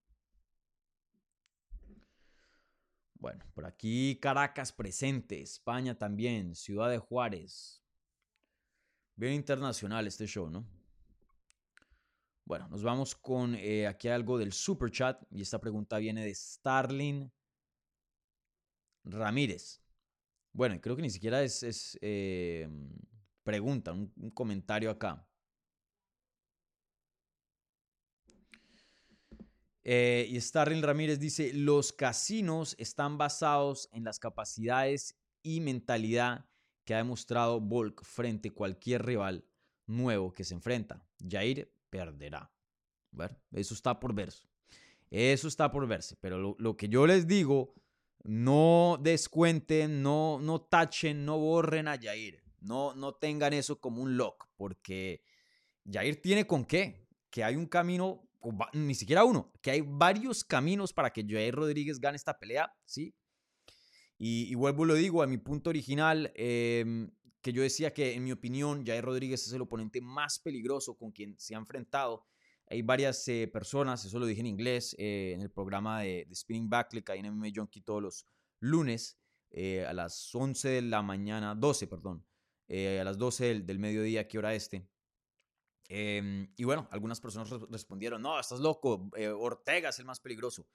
Bueno, por aquí Caracas presente, España también, Ciudad de Juárez. Bien internacional este show, ¿no? Bueno, nos vamos con eh, aquí algo del super chat y esta pregunta viene de Starling Ramírez. Bueno, creo que ni siquiera es, eh, pregunta, un, comentario acá. Eh, y Starling Ramírez dice, los casinos están basados en las capacidades y mentalidad que ha demostrado Volk frente a cualquier rival nuevo que se enfrenta. Jair perderá. Bueno, eso está por verse. Eso está por verse. Pero lo, que yo les digo, no descuenten, no, no tachen, no borren a Jair. No, no tengan eso como un lock, porque Jair tiene con qué. Que hay un camino, ni siquiera uno, que hay varios caminos para que Jair Rodríguez gane esta pelea, ¿sí? Y, vuelvo y lo digo, a mi punto original, em, que yo decía que en mi opinión Jair Rodríguez es el oponente más peligroso con quien se ha enfrentado. Hay varias eh, personas, eso lo dije en inglés, eh, en el programa de, Spinning Backlick, ahí en MMA Junkie todos los lunes, eh, a las 11 de la mañana, 12, perdón, a las 12 del, mediodía, ¿qué hora este? Em, y bueno, algunas personas respondieron, no, estás loco, Ortega es el más peligroso.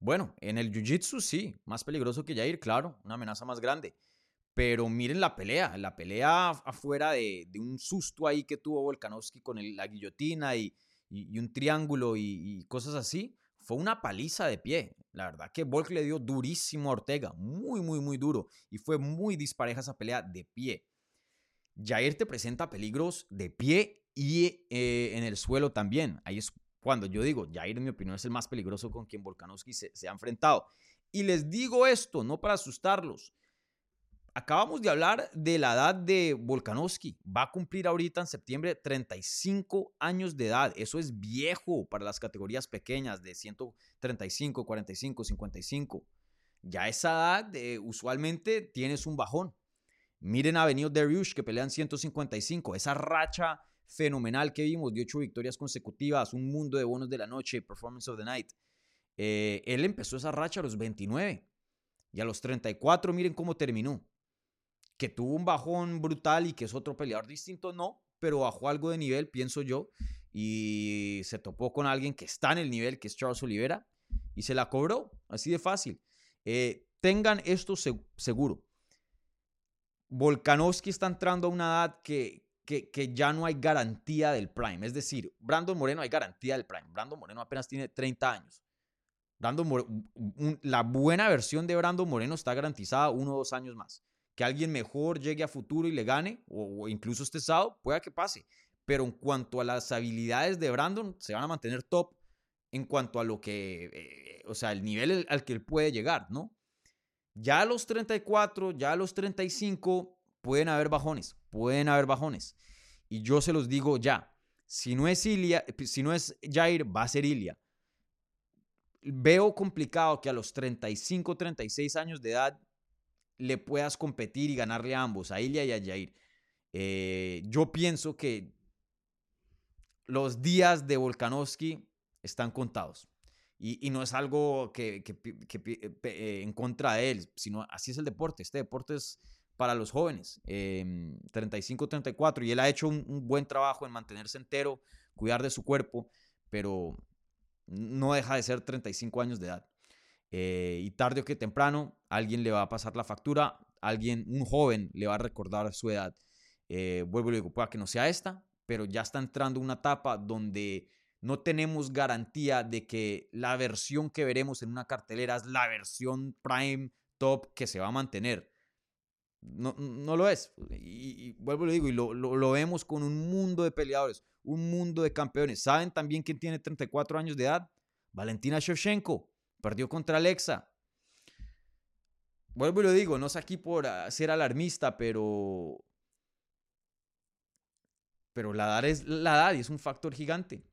Bueno, en el Jiu-Jitsu sí, más peligroso que Jair, claro, una amenaza más grande. Pero miren la pelea, la pelea afuera de, un susto ahí que tuvo Volkanovski con la guillotina y, un triángulo y, cosas así, fue una paliza de pie. La verdad que Volk le dio durísimo a Ortega, muy, muy, muy duro. Y fue muy dispareja esa pelea de pie. Jair te presenta peligros de pie y eh, en el suelo también. Ahí es cuando yo digo, Jair en mi opinión es el más peligroso con quien Volkanovski se, ha enfrentado. Y les digo esto, no para asustarlos. Acabamos de hablar de la edad de Volkanovski. Va a cumplir ahorita en septiembre 35 años de edad. Eso es viejo para las categorías pequeñas de 135, 45, 55. Ya esa edad eh, usualmente tienes un bajón. Miren a Benio Dariush que pelean 155. Esa racha fenomenal que vimos, de ocho victorias consecutivas, un mundo de bonos de la noche, Performance of the Night. Eh, él empezó esa racha a los 29 y a los 34 miren cómo terminó. Que tuvo un bajón brutal y que es otro peleador distinto, no, pero bajó algo de nivel, pienso yo, y se topó con alguien que está en el nivel, que es Charles Oliveira, y se la cobró, así de fácil. Eh, tengan esto seguro. Volkanovski está entrando a una edad que, que, ya no hay garantía del Prime. Es decir, Brandon Moreno hay garantía del Prime. Brandon Moreno apenas tiene 30 años. Brandon la buena versión de Brandon Moreno está garantizada uno o dos años más. Que alguien mejor llegue a futuro y le gane, o, incluso este sábado, pueda que pase. Pero en cuanto a las habilidades de Brandon, se van a mantener top en cuanto a lo que, eh, o sea, el nivel al que él puede llegar, ¿no? Ya a los 34, ya a los 35, pueden haber bajones, pueden haber bajones. Y yo se los digo ya, si no es Ilia, si no es Jair, va a ser Ilia. Veo complicado que a los 35, 36 años de edad le puedas competir y ganarle a ambos, a Ilia y a Jair. Eh, yo pienso que los días de Volkanovski están contados. Y, no es algo que, eh, en contra de él, sino así es el deporte. Este deporte es para los jóvenes, 35-34, em, y él ha hecho un, buen trabajo en mantenerse entero, cuidar de su cuerpo, pero no deja de ser 35 años de edad. Eh, y tarde o que temprano, alguien le va a pasar la factura, alguien, un joven, le va a recordar su edad. Eh, vuelvo y digo, pueda que no sea esta, pero ya está entrando una etapa donde no tenemos garantía de que la versión que veremos en una cartelera es la versión prime top que se va a mantener. No, no lo es. Y, vuelvo y lo digo, y lo, lo, vemos con un mundo de peleadores, un mundo de campeones. ¿Saben también quién tiene 34 años de edad? Valentina Shevchenko. Perdió contra Alexa. Vuelvo y lo digo, no es aquí por ah, ser alarmista, pero. Pero la edad es la edad y es un factor gigante.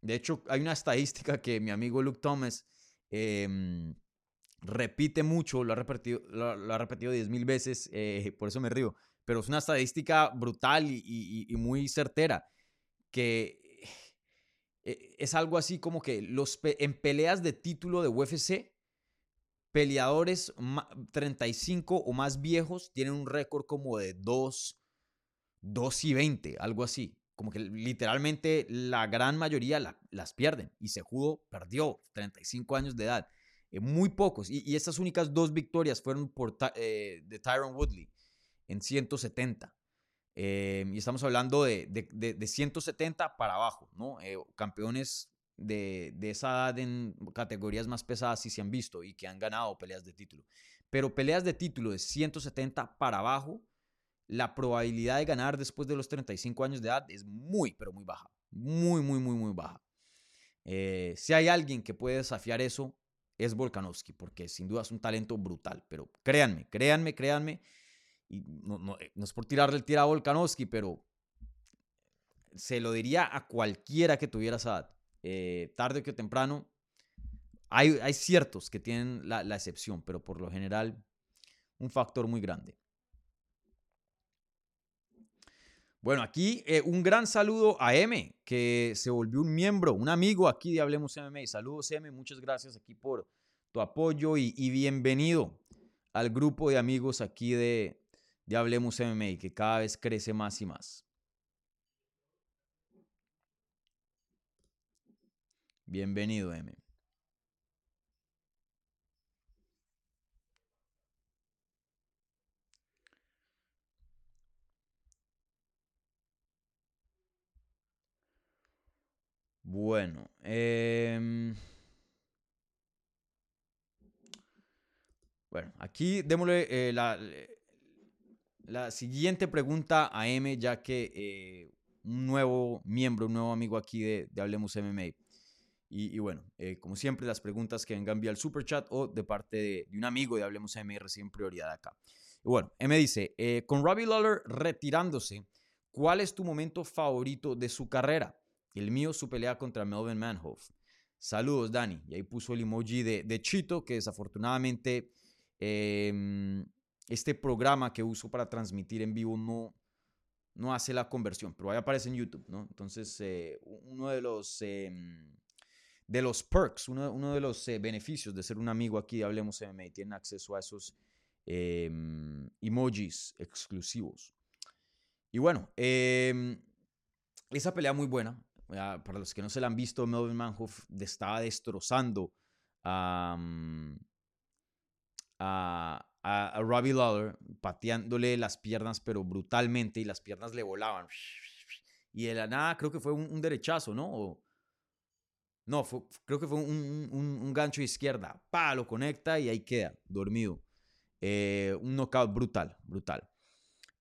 De hecho, hay una estadística que mi amigo Luke Thomas eh, repite mucho, lo ha repetido, lo, ha repetido 10 mil veces, eh, por eso me río, pero es una estadística brutal y, muy certera, que eh, es algo así como que los en peleas de título de UFC, peleadores 35 o más viejos tienen un récord como de 2, 2 y 20, algo así. Como que literalmente la gran mayoría las pierden. Y Sejudo perdió 35 años de edad. Eh, muy pocos. Y, y, estas únicas dos victorias fueron por, eh, de Tyron Woodley en 170. Eh, y estamos hablando de, de, de, 170 para abajo, ¿no? campeones de, de, esa edad en categorías más pesadas sí se han visto y que han ganado peleas de título. Pero peleas de título de 170 para abajo, la probabilidad de ganar después de los 35 años de edad es muy, pero muy baja. Muy, muy, muy, muy baja. si hay alguien que puede desafiar eso, es Volkanovski, porque sin duda es un talento brutal. Pero créanme, créanme, créanme. Y no, eh, es por tirarle el tira a Volkanovski, pero se lo diría a cualquiera que tuviera esa edad. Eh, tarde que temprano, hay, hay ciertos que tienen la, excepción, pero por lo general, un factor muy grande. Bueno, aquí eh, un gran saludo a M, que se volvió un miembro, un amigo aquí de Hablemos MMA. Saludos M, muchas gracias aquí por tu apoyo y, bienvenido al grupo de amigos aquí de, de Hablemos MMA, que cada vez crece más y más. Bienvenido, M. Bueno, em, bueno, aquí démosle eh, la, la, siguiente pregunta a M, ya que eh, un nuevo miembro, un nuevo amigo aquí de, Hablemos MMA. Y, bueno, eh, como siempre, las preguntas que vengan vía el super chat o de parte de, un amigo de Hablemos MMA reciben prioridad acá. Y bueno, M dice, con Robbie Lawler retirándose, ¿cuál es tu momento favorito de su carrera? El mío, su pelea contra Melvin Manhoff. Saludos, Dani. Y ahí puso el emoji de, Chito, que desafortunadamente em, este programa que uso para transmitir en vivo no, no hace la conversión, pero ahí aparece en YouTube, ¿no? Entonces, eh, uno de los, em, de los perks, uno, uno de los eh, beneficios de ser un amigo aquí de Hablemos MMA, tienen acceso a esos em, emojis exclusivos. Y bueno, esa pelea muy buena, para los que no se la han visto, Melvin Manhoff estaba destrozando a, a, Robbie Lawler, pateándole las piernas, pero brutalmente, y las piernas le volaban. Y de la nada, creo que fue un, derechazo, ¿no? no, creo que fue un, un, gancho de izquierda. Pa, lo conecta y ahí queda, dormido. Eh, un knockout brutal, brutal.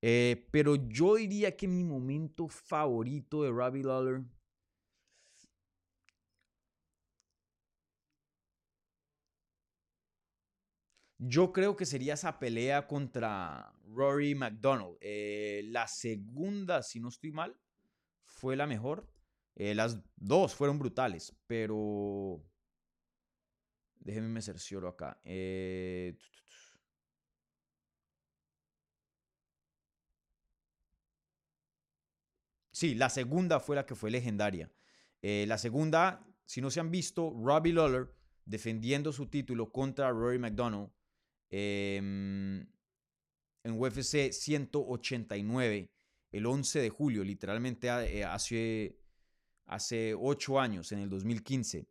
Eh, pero yo diría que mi momento favorito de Robbie Lawler Yo creo que sería esa pelea contra Rory McDonald. Eh, la segunda, si no estoy mal, fue la mejor. Eh, las dos fueron brutales, pero... Déjenme me cercioro acá. Eh, sí, la segunda fue la que fue legendaria. la segunda, si no se han visto, Robbie Lawler defendiendo su título contra Rory McDonald Em, en UFC 189, el 11 de julio, literalmente eh, hace, hace 8 años, en el 2015.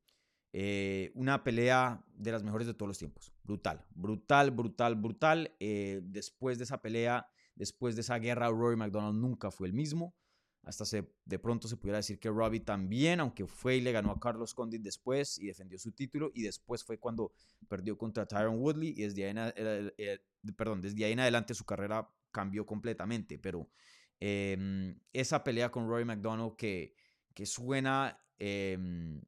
Eh, una pelea de las mejores de todos los tiempos. Brutal, brutal, brutal, brutal. Eh, después de esa pelea, después de esa guerra, Rory McDonald nunca fue el mismo. Hasta se, de pronto se pudiera decir que Robbie también, aunque fue y le ganó a Carlos Condit después y defendió su título. Y después fue cuando perdió contra Tyron Woodley. Y desde ahí en, desde ahí en adelante su carrera cambió completamente. Pero em, esa pelea con Robbie McDonald que, que suena, em,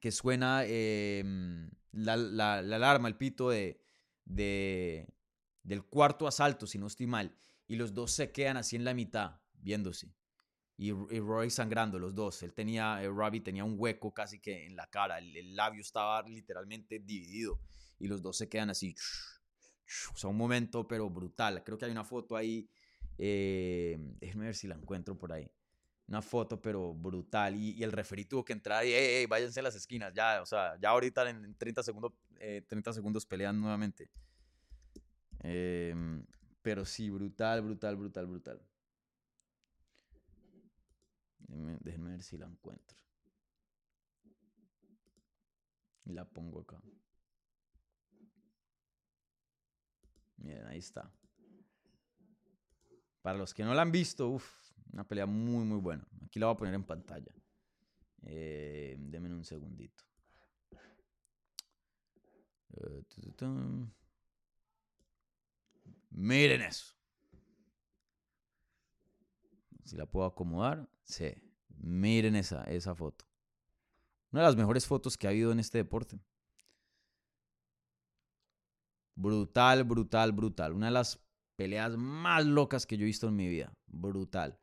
que suena em, la, la, alarma, el pito de, del cuarto asalto, si no estoy mal. Y los dos se quedan así en la mitad, viéndose y, Roy sangrando, los dos. Él tenía, eh, Robbie tenía un hueco casi que en la cara, el, labio estaba literalmente dividido y los dos se quedan así. O sea, un momento pero brutal. Creo que hay una foto ahí Eh, déjenme ver si la encuentro por ahí. Una foto, pero brutal. Y, el referí tuvo que entrar y, hey, hey, váyanse a las esquinas. Ya, o sea, ya ahorita en 30 segundos, 30 segundos pelean nuevamente. Em, pero sí, brutal, brutal, brutal, brutal. Déjenme, ver si la encuentro. Y la pongo acá. Miren, ahí está. Para los que no la han visto, uff, una pelea muy, muy buena. Aquí la voy a poner en pantalla. Eh, denme un segundito. Eh, Miren eso. Si la puedo acomodar, sí. Miren esa, esa foto. Una de las mejores fotos que ha habido en este deporte. Brutal, brutal, brutal. Una de las peleas más locas que yo he visto en mi vida. Brutal.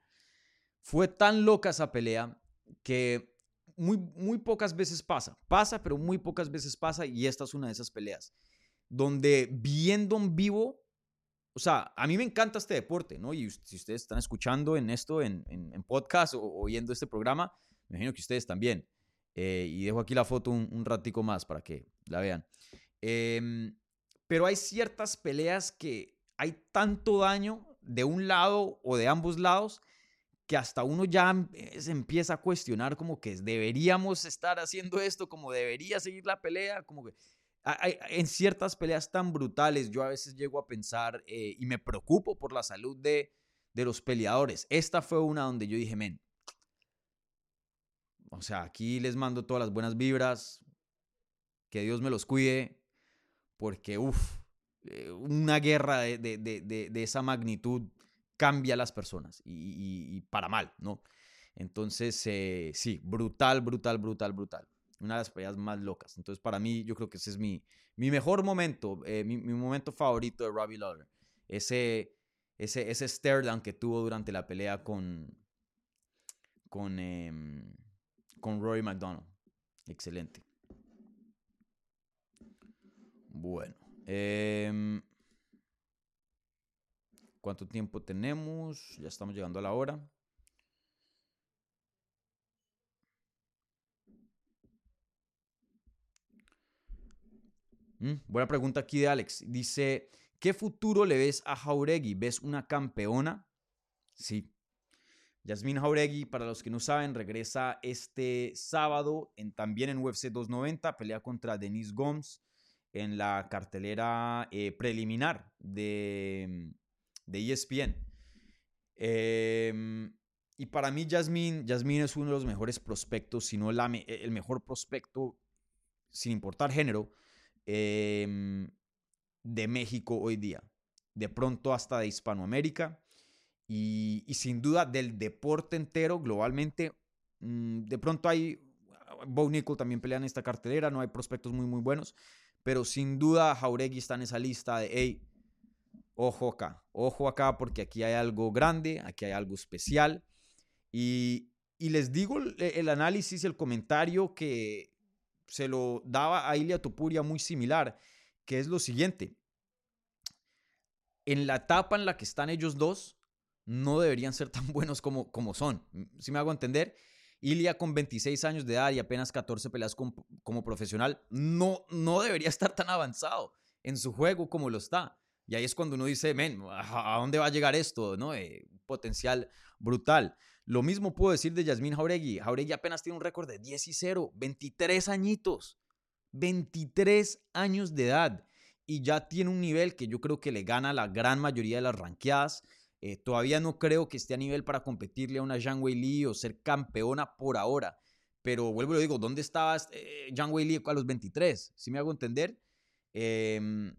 Fue tan loca esa pelea que muy, muy pocas veces pasa. Pasa, pero muy pocas veces pasa y esta es una de esas peleas. Donde viendo en vivo o sea, a mí me encanta este deporte, ¿no? Y si ustedes están escuchando en esto, en, en, podcast o oyendo este programa, me imagino que ustedes también. Eh, y dejo aquí la foto un, ratico más para que la vean. Em, pero hay ciertas peleas que hay tanto daño de un lado o de ambos lados que hasta uno ya em, se empieza a cuestionar como que deberíamos estar haciendo esto, como debería seguir la pelea, como que en ciertas peleas tan brutales, yo a veces llego a pensar eh, y me preocupo por la salud de, de los peleadores. Esta fue una donde yo dije, men, o sea, aquí les mando todas las buenas vibras, que Dios me los cuide, porque, uff, eh, una guerra de, de, de, de, esa magnitud cambia a las personas y, para mal, ¿no? Entonces, eh, sí, brutal, brutal, brutal, brutal una de las peleas más locas. Entonces, para mí, yo creo que ese es mi, mi mejor momento, eh, mi, momento favorito de Robbie Lawler. Ese, ese, ese stare que tuvo durante la pelea con, con, em, con Rory McDonald. Excelente. Bueno. Em, ¿Cuánto tiempo tenemos? Ya estamos llegando a la hora. Mm, buena pregunta aquí de Alex. Dice, ¿qué futuro le ves a Jauregui? ¿Ves una campeona? Sí. Yasmin Jauregui, para los que no saben, regresa este sábado en, también en UFC 290, pelea contra Denise Gomes en la cartelera eh, preliminar de, de ESPN. Em, y para mí, Yasmin, Yasmin es uno de los mejores prospectos, si no el mejor prospecto, sin importar género, Em, de México hoy día, de pronto hasta de Hispanoamérica y, sin duda del deporte entero globalmente. Mm, de pronto hay, Bo Nickel también pelea en esta cartelera, no hay prospectos muy muy buenos, pero sin duda Jauregui está en esa lista de, hey, ojo acá, ojo acá porque aquí hay algo grande, aquí hay algo especial. Y, y les digo el análisis, el comentario que se lo daba a Ilia Topuria muy similar, que es lo siguiente. En la etapa en la que están ellos dos, no deberían ser tan buenos como, como son. Si me hago entender, Ilia con 26 años de edad y apenas 14 peleas como, profesional, no, no debería estar tan avanzado en su juego como lo está. Y ahí es cuando uno dice, men, ¿a dónde va a llegar esto? ¿No? Eh, potencial brutal. Lo mismo puedo decir de Yasmín Jauregui. Jauregui apenas tiene un récord de 10 y 0, 23 añitos, 23 años de edad y ya tiene un nivel que yo creo que le gana a la gran mayoría de las ranqueadas. Eh, todavía no creo que esté a nivel para competirle a una Zhang Wei Li o ser campeona por ahora. Pero vuelvo y lo digo, ¿dónde estaba eh, Zhang Wei Li a los 23? Si me hago entender? Em,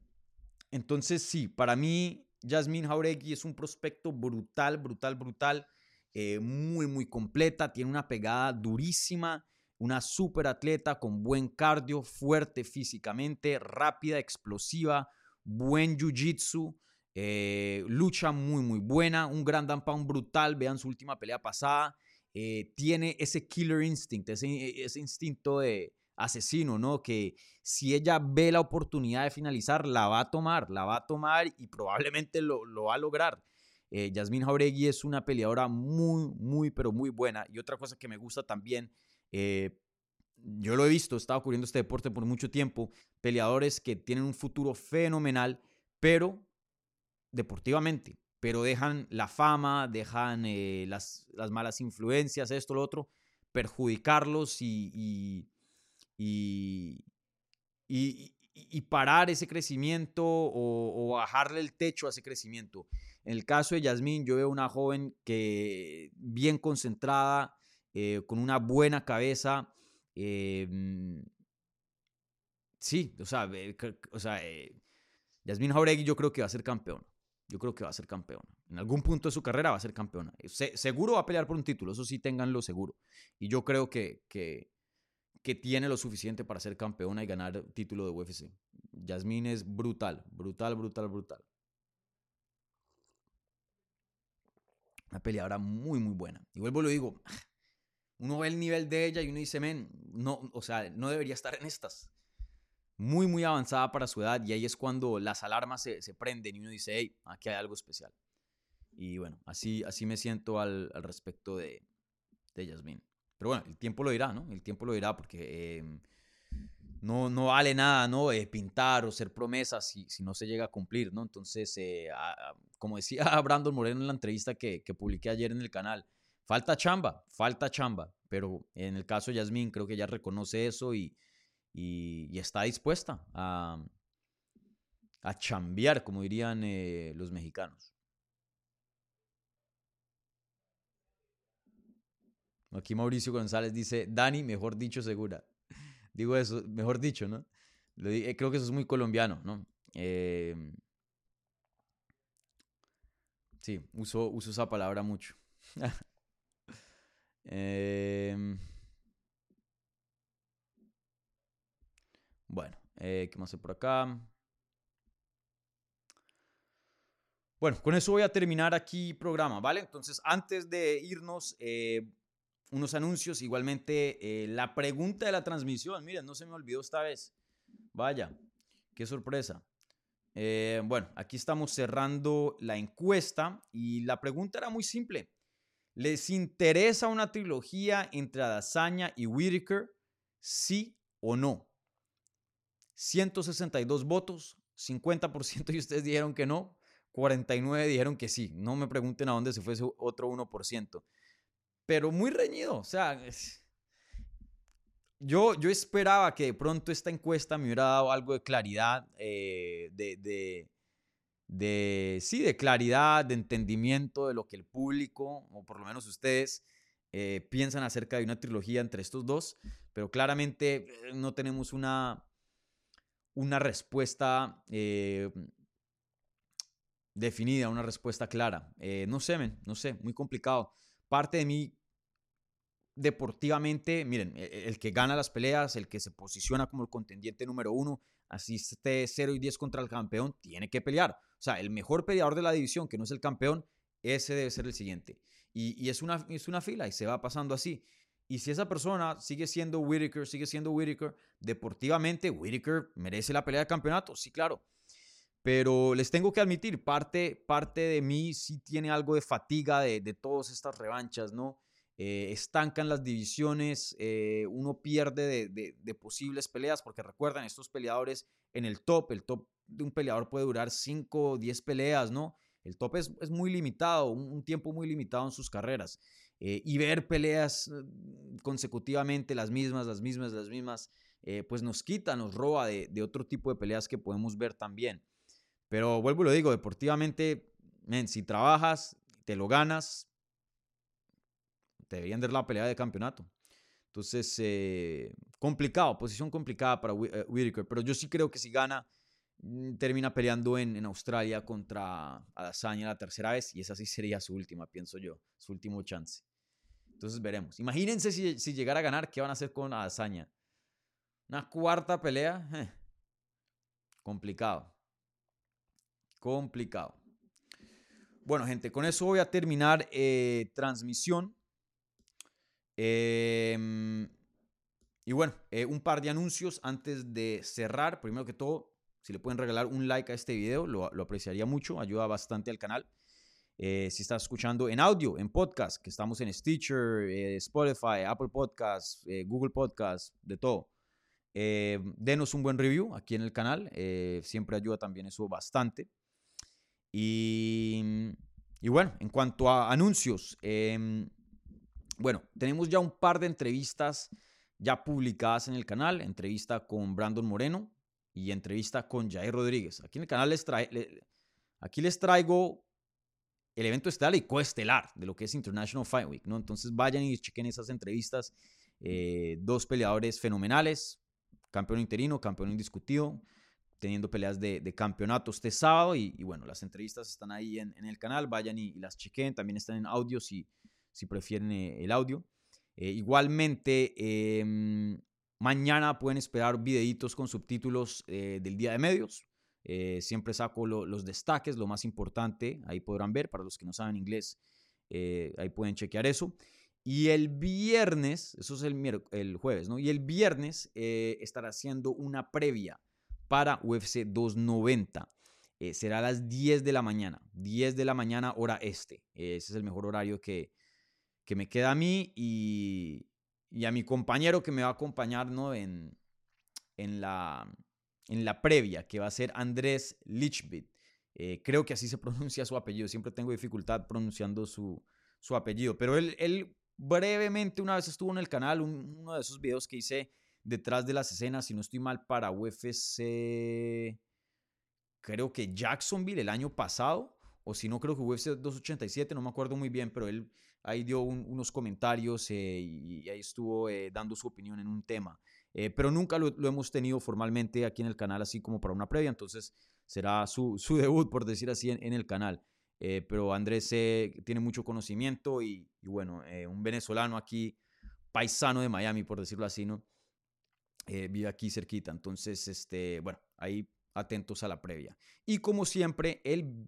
entonces sí, para mí Yasmín Jauregui es un prospecto brutal, brutal, brutal. Eh, muy, muy completa, tiene una pegada durísima, una super atleta con buen cardio, fuerte físicamente, rápida, explosiva, buen jiu-jitsu, eh, lucha muy, muy buena, un gran down brutal, vean su última pelea pasada, eh, tiene ese killer instinct, ese, ese instinto de asesino, ¿no? Que si ella ve la oportunidad de finalizar, la va a tomar, la va a tomar y probablemente lo, lo va a lograr. Eh, Yasmín Jauregui es una peleadora muy, muy, pero muy buena. Y otra cosa que me gusta también, eh, yo lo he visto, he estado cubriendo este deporte por mucho tiempo, peleadores que tienen un futuro fenomenal, pero deportivamente, pero dejan la fama, dejan eh, las, las, malas influencias, esto, lo otro, perjudicarlos y, y, y parar ese crecimiento o, bajarle el techo a ese crecimiento. En el caso de Yasmín, yo veo una joven que bien concentrada, eh, con una buena cabeza. Em, sí, o sea, o eh, Yasmín Jauregui yo creo que va a ser campeón. Yo creo que va a ser campeón. En algún punto de su carrera va a ser campeona. seguro va a pelear por un título, eso sí, tenganlo seguro. Y yo creo que, que, que tiene lo suficiente para ser campeona y ganar título de UFC. Yasmín es brutal, brutal, brutal, brutal. Una peleadora muy, muy buena. Y vuelvo lo digo, uno ve el nivel de ella y uno dice, men, no, o sea, no debería estar en estas. Muy, muy avanzada para su edad y ahí es cuando las alarmas se, se prenden y uno dice, hey, aquí hay algo especial. Y bueno, así, así me siento al, respecto de, de Yasmín. Pero bueno, el tiempo lo dirá, ¿no? El tiempo lo dirá porque em, no, no vale nada, ¿no? Eh, pintar o ser promesas si, si, no se llega a cumplir, ¿no? Entonces, eh, como decía Brandon Moreno en la entrevista que, que, publiqué ayer en el canal, falta chamba, falta chamba. Pero en el caso de Yasmín, creo que ella reconoce eso y, y, está dispuesta a, a chambear, como dirían eh, los mexicanos. Aquí Mauricio González dice, Dani, mejor dicho, segura. Digo eso, mejor dicho, ¿no? Eh, creo que eso es muy colombiano, ¿no? Em, sí, uso, uso esa palabra mucho. Em, bueno, eh, ¿qué más hay por acá? Bueno, con eso voy a terminar aquí programa, ¿vale? Entonces, antes de irnos, eh, unos anuncios. Igualmente, eh, la pregunta de la transmisión, miren, no se me olvidó esta vez. Vaya, qué sorpresa. Eh, bueno, aquí estamos cerrando la encuesta y la pregunta era muy simple. ¿Les interesa una trilogía entre Adazaña y Whitaker? ¿Sí o no? 162 votos, 50% y ustedes dijeron que no, 49 dijeron que sí. No me pregunten a dónde se fue ese otro 1% pero muy reñido. O sea, yo, yo esperaba que de pronto esta encuesta me hubiera dado algo de claridad, eh, de, de, sí, de claridad, de entendimiento de lo que el público, o por lo menos ustedes, eh, piensan acerca de una trilogía entre estos dos, pero claramente eh, no tenemos una, una respuesta definida, una respuesta clara. no sé, men, no sé, muy complicado parte de mí deportivamente, miren, e, e, el que gana las peleas, el que se posiciona como el contendiente número uno, así esté 0 y 10 contra el campeón, tiene que pelear. O sea, el mejor peleador de la división, que no es el campeón, ese debe ser el siguiente. Y, es, una, es una fila y se va pasando así. Y si esa persona sigue siendo Whitaker, sigue siendo Whitaker, deportivamente, Whitaker merece la pelea de campeonato, sí, claro. Pero les tengo que admitir, parte, parte de mí sí tiene algo de fatiga de, de todas estas revanchas, ¿no? Eh, estancan las divisiones, eh, uno pierde de, posibles peleas, porque recuerdan, estos peleadores en el top, el top de un peleador puede durar 5 o 10 peleas, ¿no? El top es, muy limitado, un, tiempo muy limitado en sus carreras. Eh, y ver peleas consecutivamente, las mismas, las mismas, las mismas, pues nos quita, nos roba de otro tipo de peleas que podemos ver también. Pero vuelvo y lo digo, deportivamente, si trabajas, te lo ganas, te deberían dar la pelea de campeonato. Entonces, eh, complicado, posición complicada para eh, Whitaker, pero yo sí creo que si gana, mm, termina peleando en, Australia contra Adesanya la tercera vez y esa sí sería su última, pienso yo, su último chance. Entonces veremos. Imagínense si, si llegara a ganar, ¿qué van a hacer con Adesanya? Una cuarta pelea, eh, complicado complicado. Bueno, gente, con eso voy a terminar eh, transmisión. Em, y bueno, eh, un par de anuncios antes de cerrar. Primero que todo, si le pueden regalar un like a este video, lo, apreciaría mucho, ayuda bastante al canal. Eh, si estás escuchando en audio, en podcast, que estamos en Stitcher, eh, Spotify, Apple Podcasts, eh, Google Podcasts, de todo. denos un buen review aquí en el canal. siempre ayuda también eso bastante. Y, y bueno, en cuanto a anuncios, em, bueno, tenemos ya un par de entrevistas ya publicadas en el canal. Entrevista con Brandon Moreno y entrevista con Jair Rodríguez. Aquí en el canal les, aquí les traigo el evento estelar y coestelar de lo que es International Fight Week, ¿no? Entonces vayan y chequen esas entrevistas. Eh, dos peleadores fenomenales, campeón interino, campeón indiscutido, teniendo peleas de, campeonato este sábado. Y, bueno, las entrevistas están ahí en, el canal, vayan y, las chequen. También están en audio si, si prefieren eh, el audio. Eh, igualmente, em, mañana pueden esperar videitos con subtítulos del día de medios. Eh, siempre saco los destaques, lo más importante, ahí podrán ver, para los que no saben inglés, eh, ahí pueden chequear eso. Y el viernes, eso es el, el jueves, ¿no? Y el viernes eh, estará haciendo una previa para UFC 290. será a las 10 de la mañana, 10 de la mañana hora este. ese es el mejor horario que, que me queda a mí y, y, a mi compañero que me va a acompañar, ¿no? En, en la en la previa, que va a ser Andrés Lichbit. Eh, creo que así se pronuncia su apellido. Siempre tengo dificultad pronunciando su, su apellido. Pero él, él, brevemente una vez estuvo en el canal, uno de esos videos que hice detrás de las escenas, si no estoy mal, para UFC, creo que Jacksonville el año pasado, o si no, creo que UFC 287, no me acuerdo muy bien, pero él ahí dio unos comentarios eh, y, ahí estuvo eh, dando su opinión en un tema. Eh, pero nunca lo, hemos tenido formalmente aquí en el canal, así como para una previa, entonces será su, debut, por decir así, en, el canal. Eh, pero Andrés eh, tiene mucho conocimiento y, bueno, un venezolano aquí, paisano de Miami, por decirlo así, ¿no? Vive aquí cerquita, entonces, este, bueno, ahí atentos a la previa. Y como siempre, el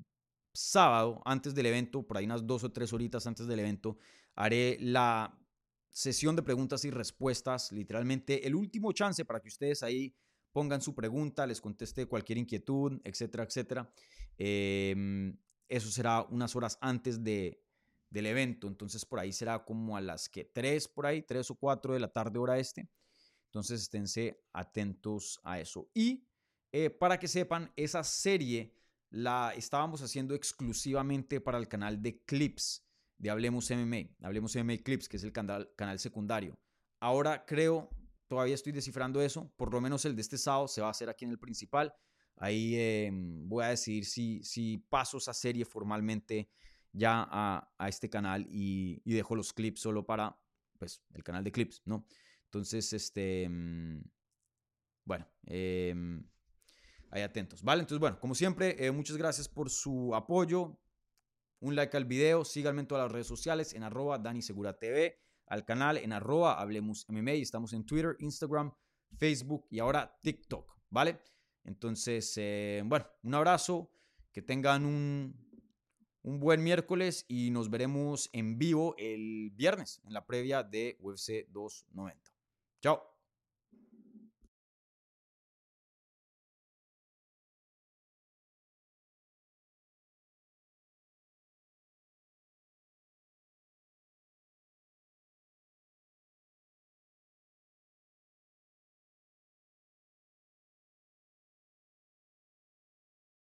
sábado, antes del evento, por ahí unas dos o tres horitas antes del evento, haré la sesión de preguntas y respuestas, literalmente el último chance para que ustedes ahí pongan su pregunta, les conteste cualquier inquietud, etcétera, etcétera. Em, eso será unas horas antes de, del evento, entonces por ahí será como a las que 3 por ahí, 3 o 4 de la tarde hora este. Entonces esténse atentos a eso. Y eh, para que sepan, esa serie la estábamos haciendo exclusivamente para el canal de Clips de Hablemos MMA, Hablemos MMA Clips, que es el canal, canal secundario. Ahora creo, todavía estoy descifrando eso, por lo menos el de este sábado se va a hacer aquí en el principal. Ahí em, voy a decidir si, si paso esa serie formalmente ya a, a este canal y, y, dejo los clips solo para pues, el canal de clips, ¿no? Entonces, este, em, bueno, eh, ahí atentos, ¿vale? Entonces, bueno, como siempre, eh, muchas gracias por su apoyo, un like al video, síganme en todas las redes sociales en arroba Dani Segura TV, al canal en arroba Hablemos MMA, estamos en Twitter, Instagram, Facebook y ahora TikTok, ¿vale? Entonces, eh, bueno, un abrazo, que tengan un, un buen miércoles y nos veremos en vivo el viernes en la previa de UFC 290. Ciao.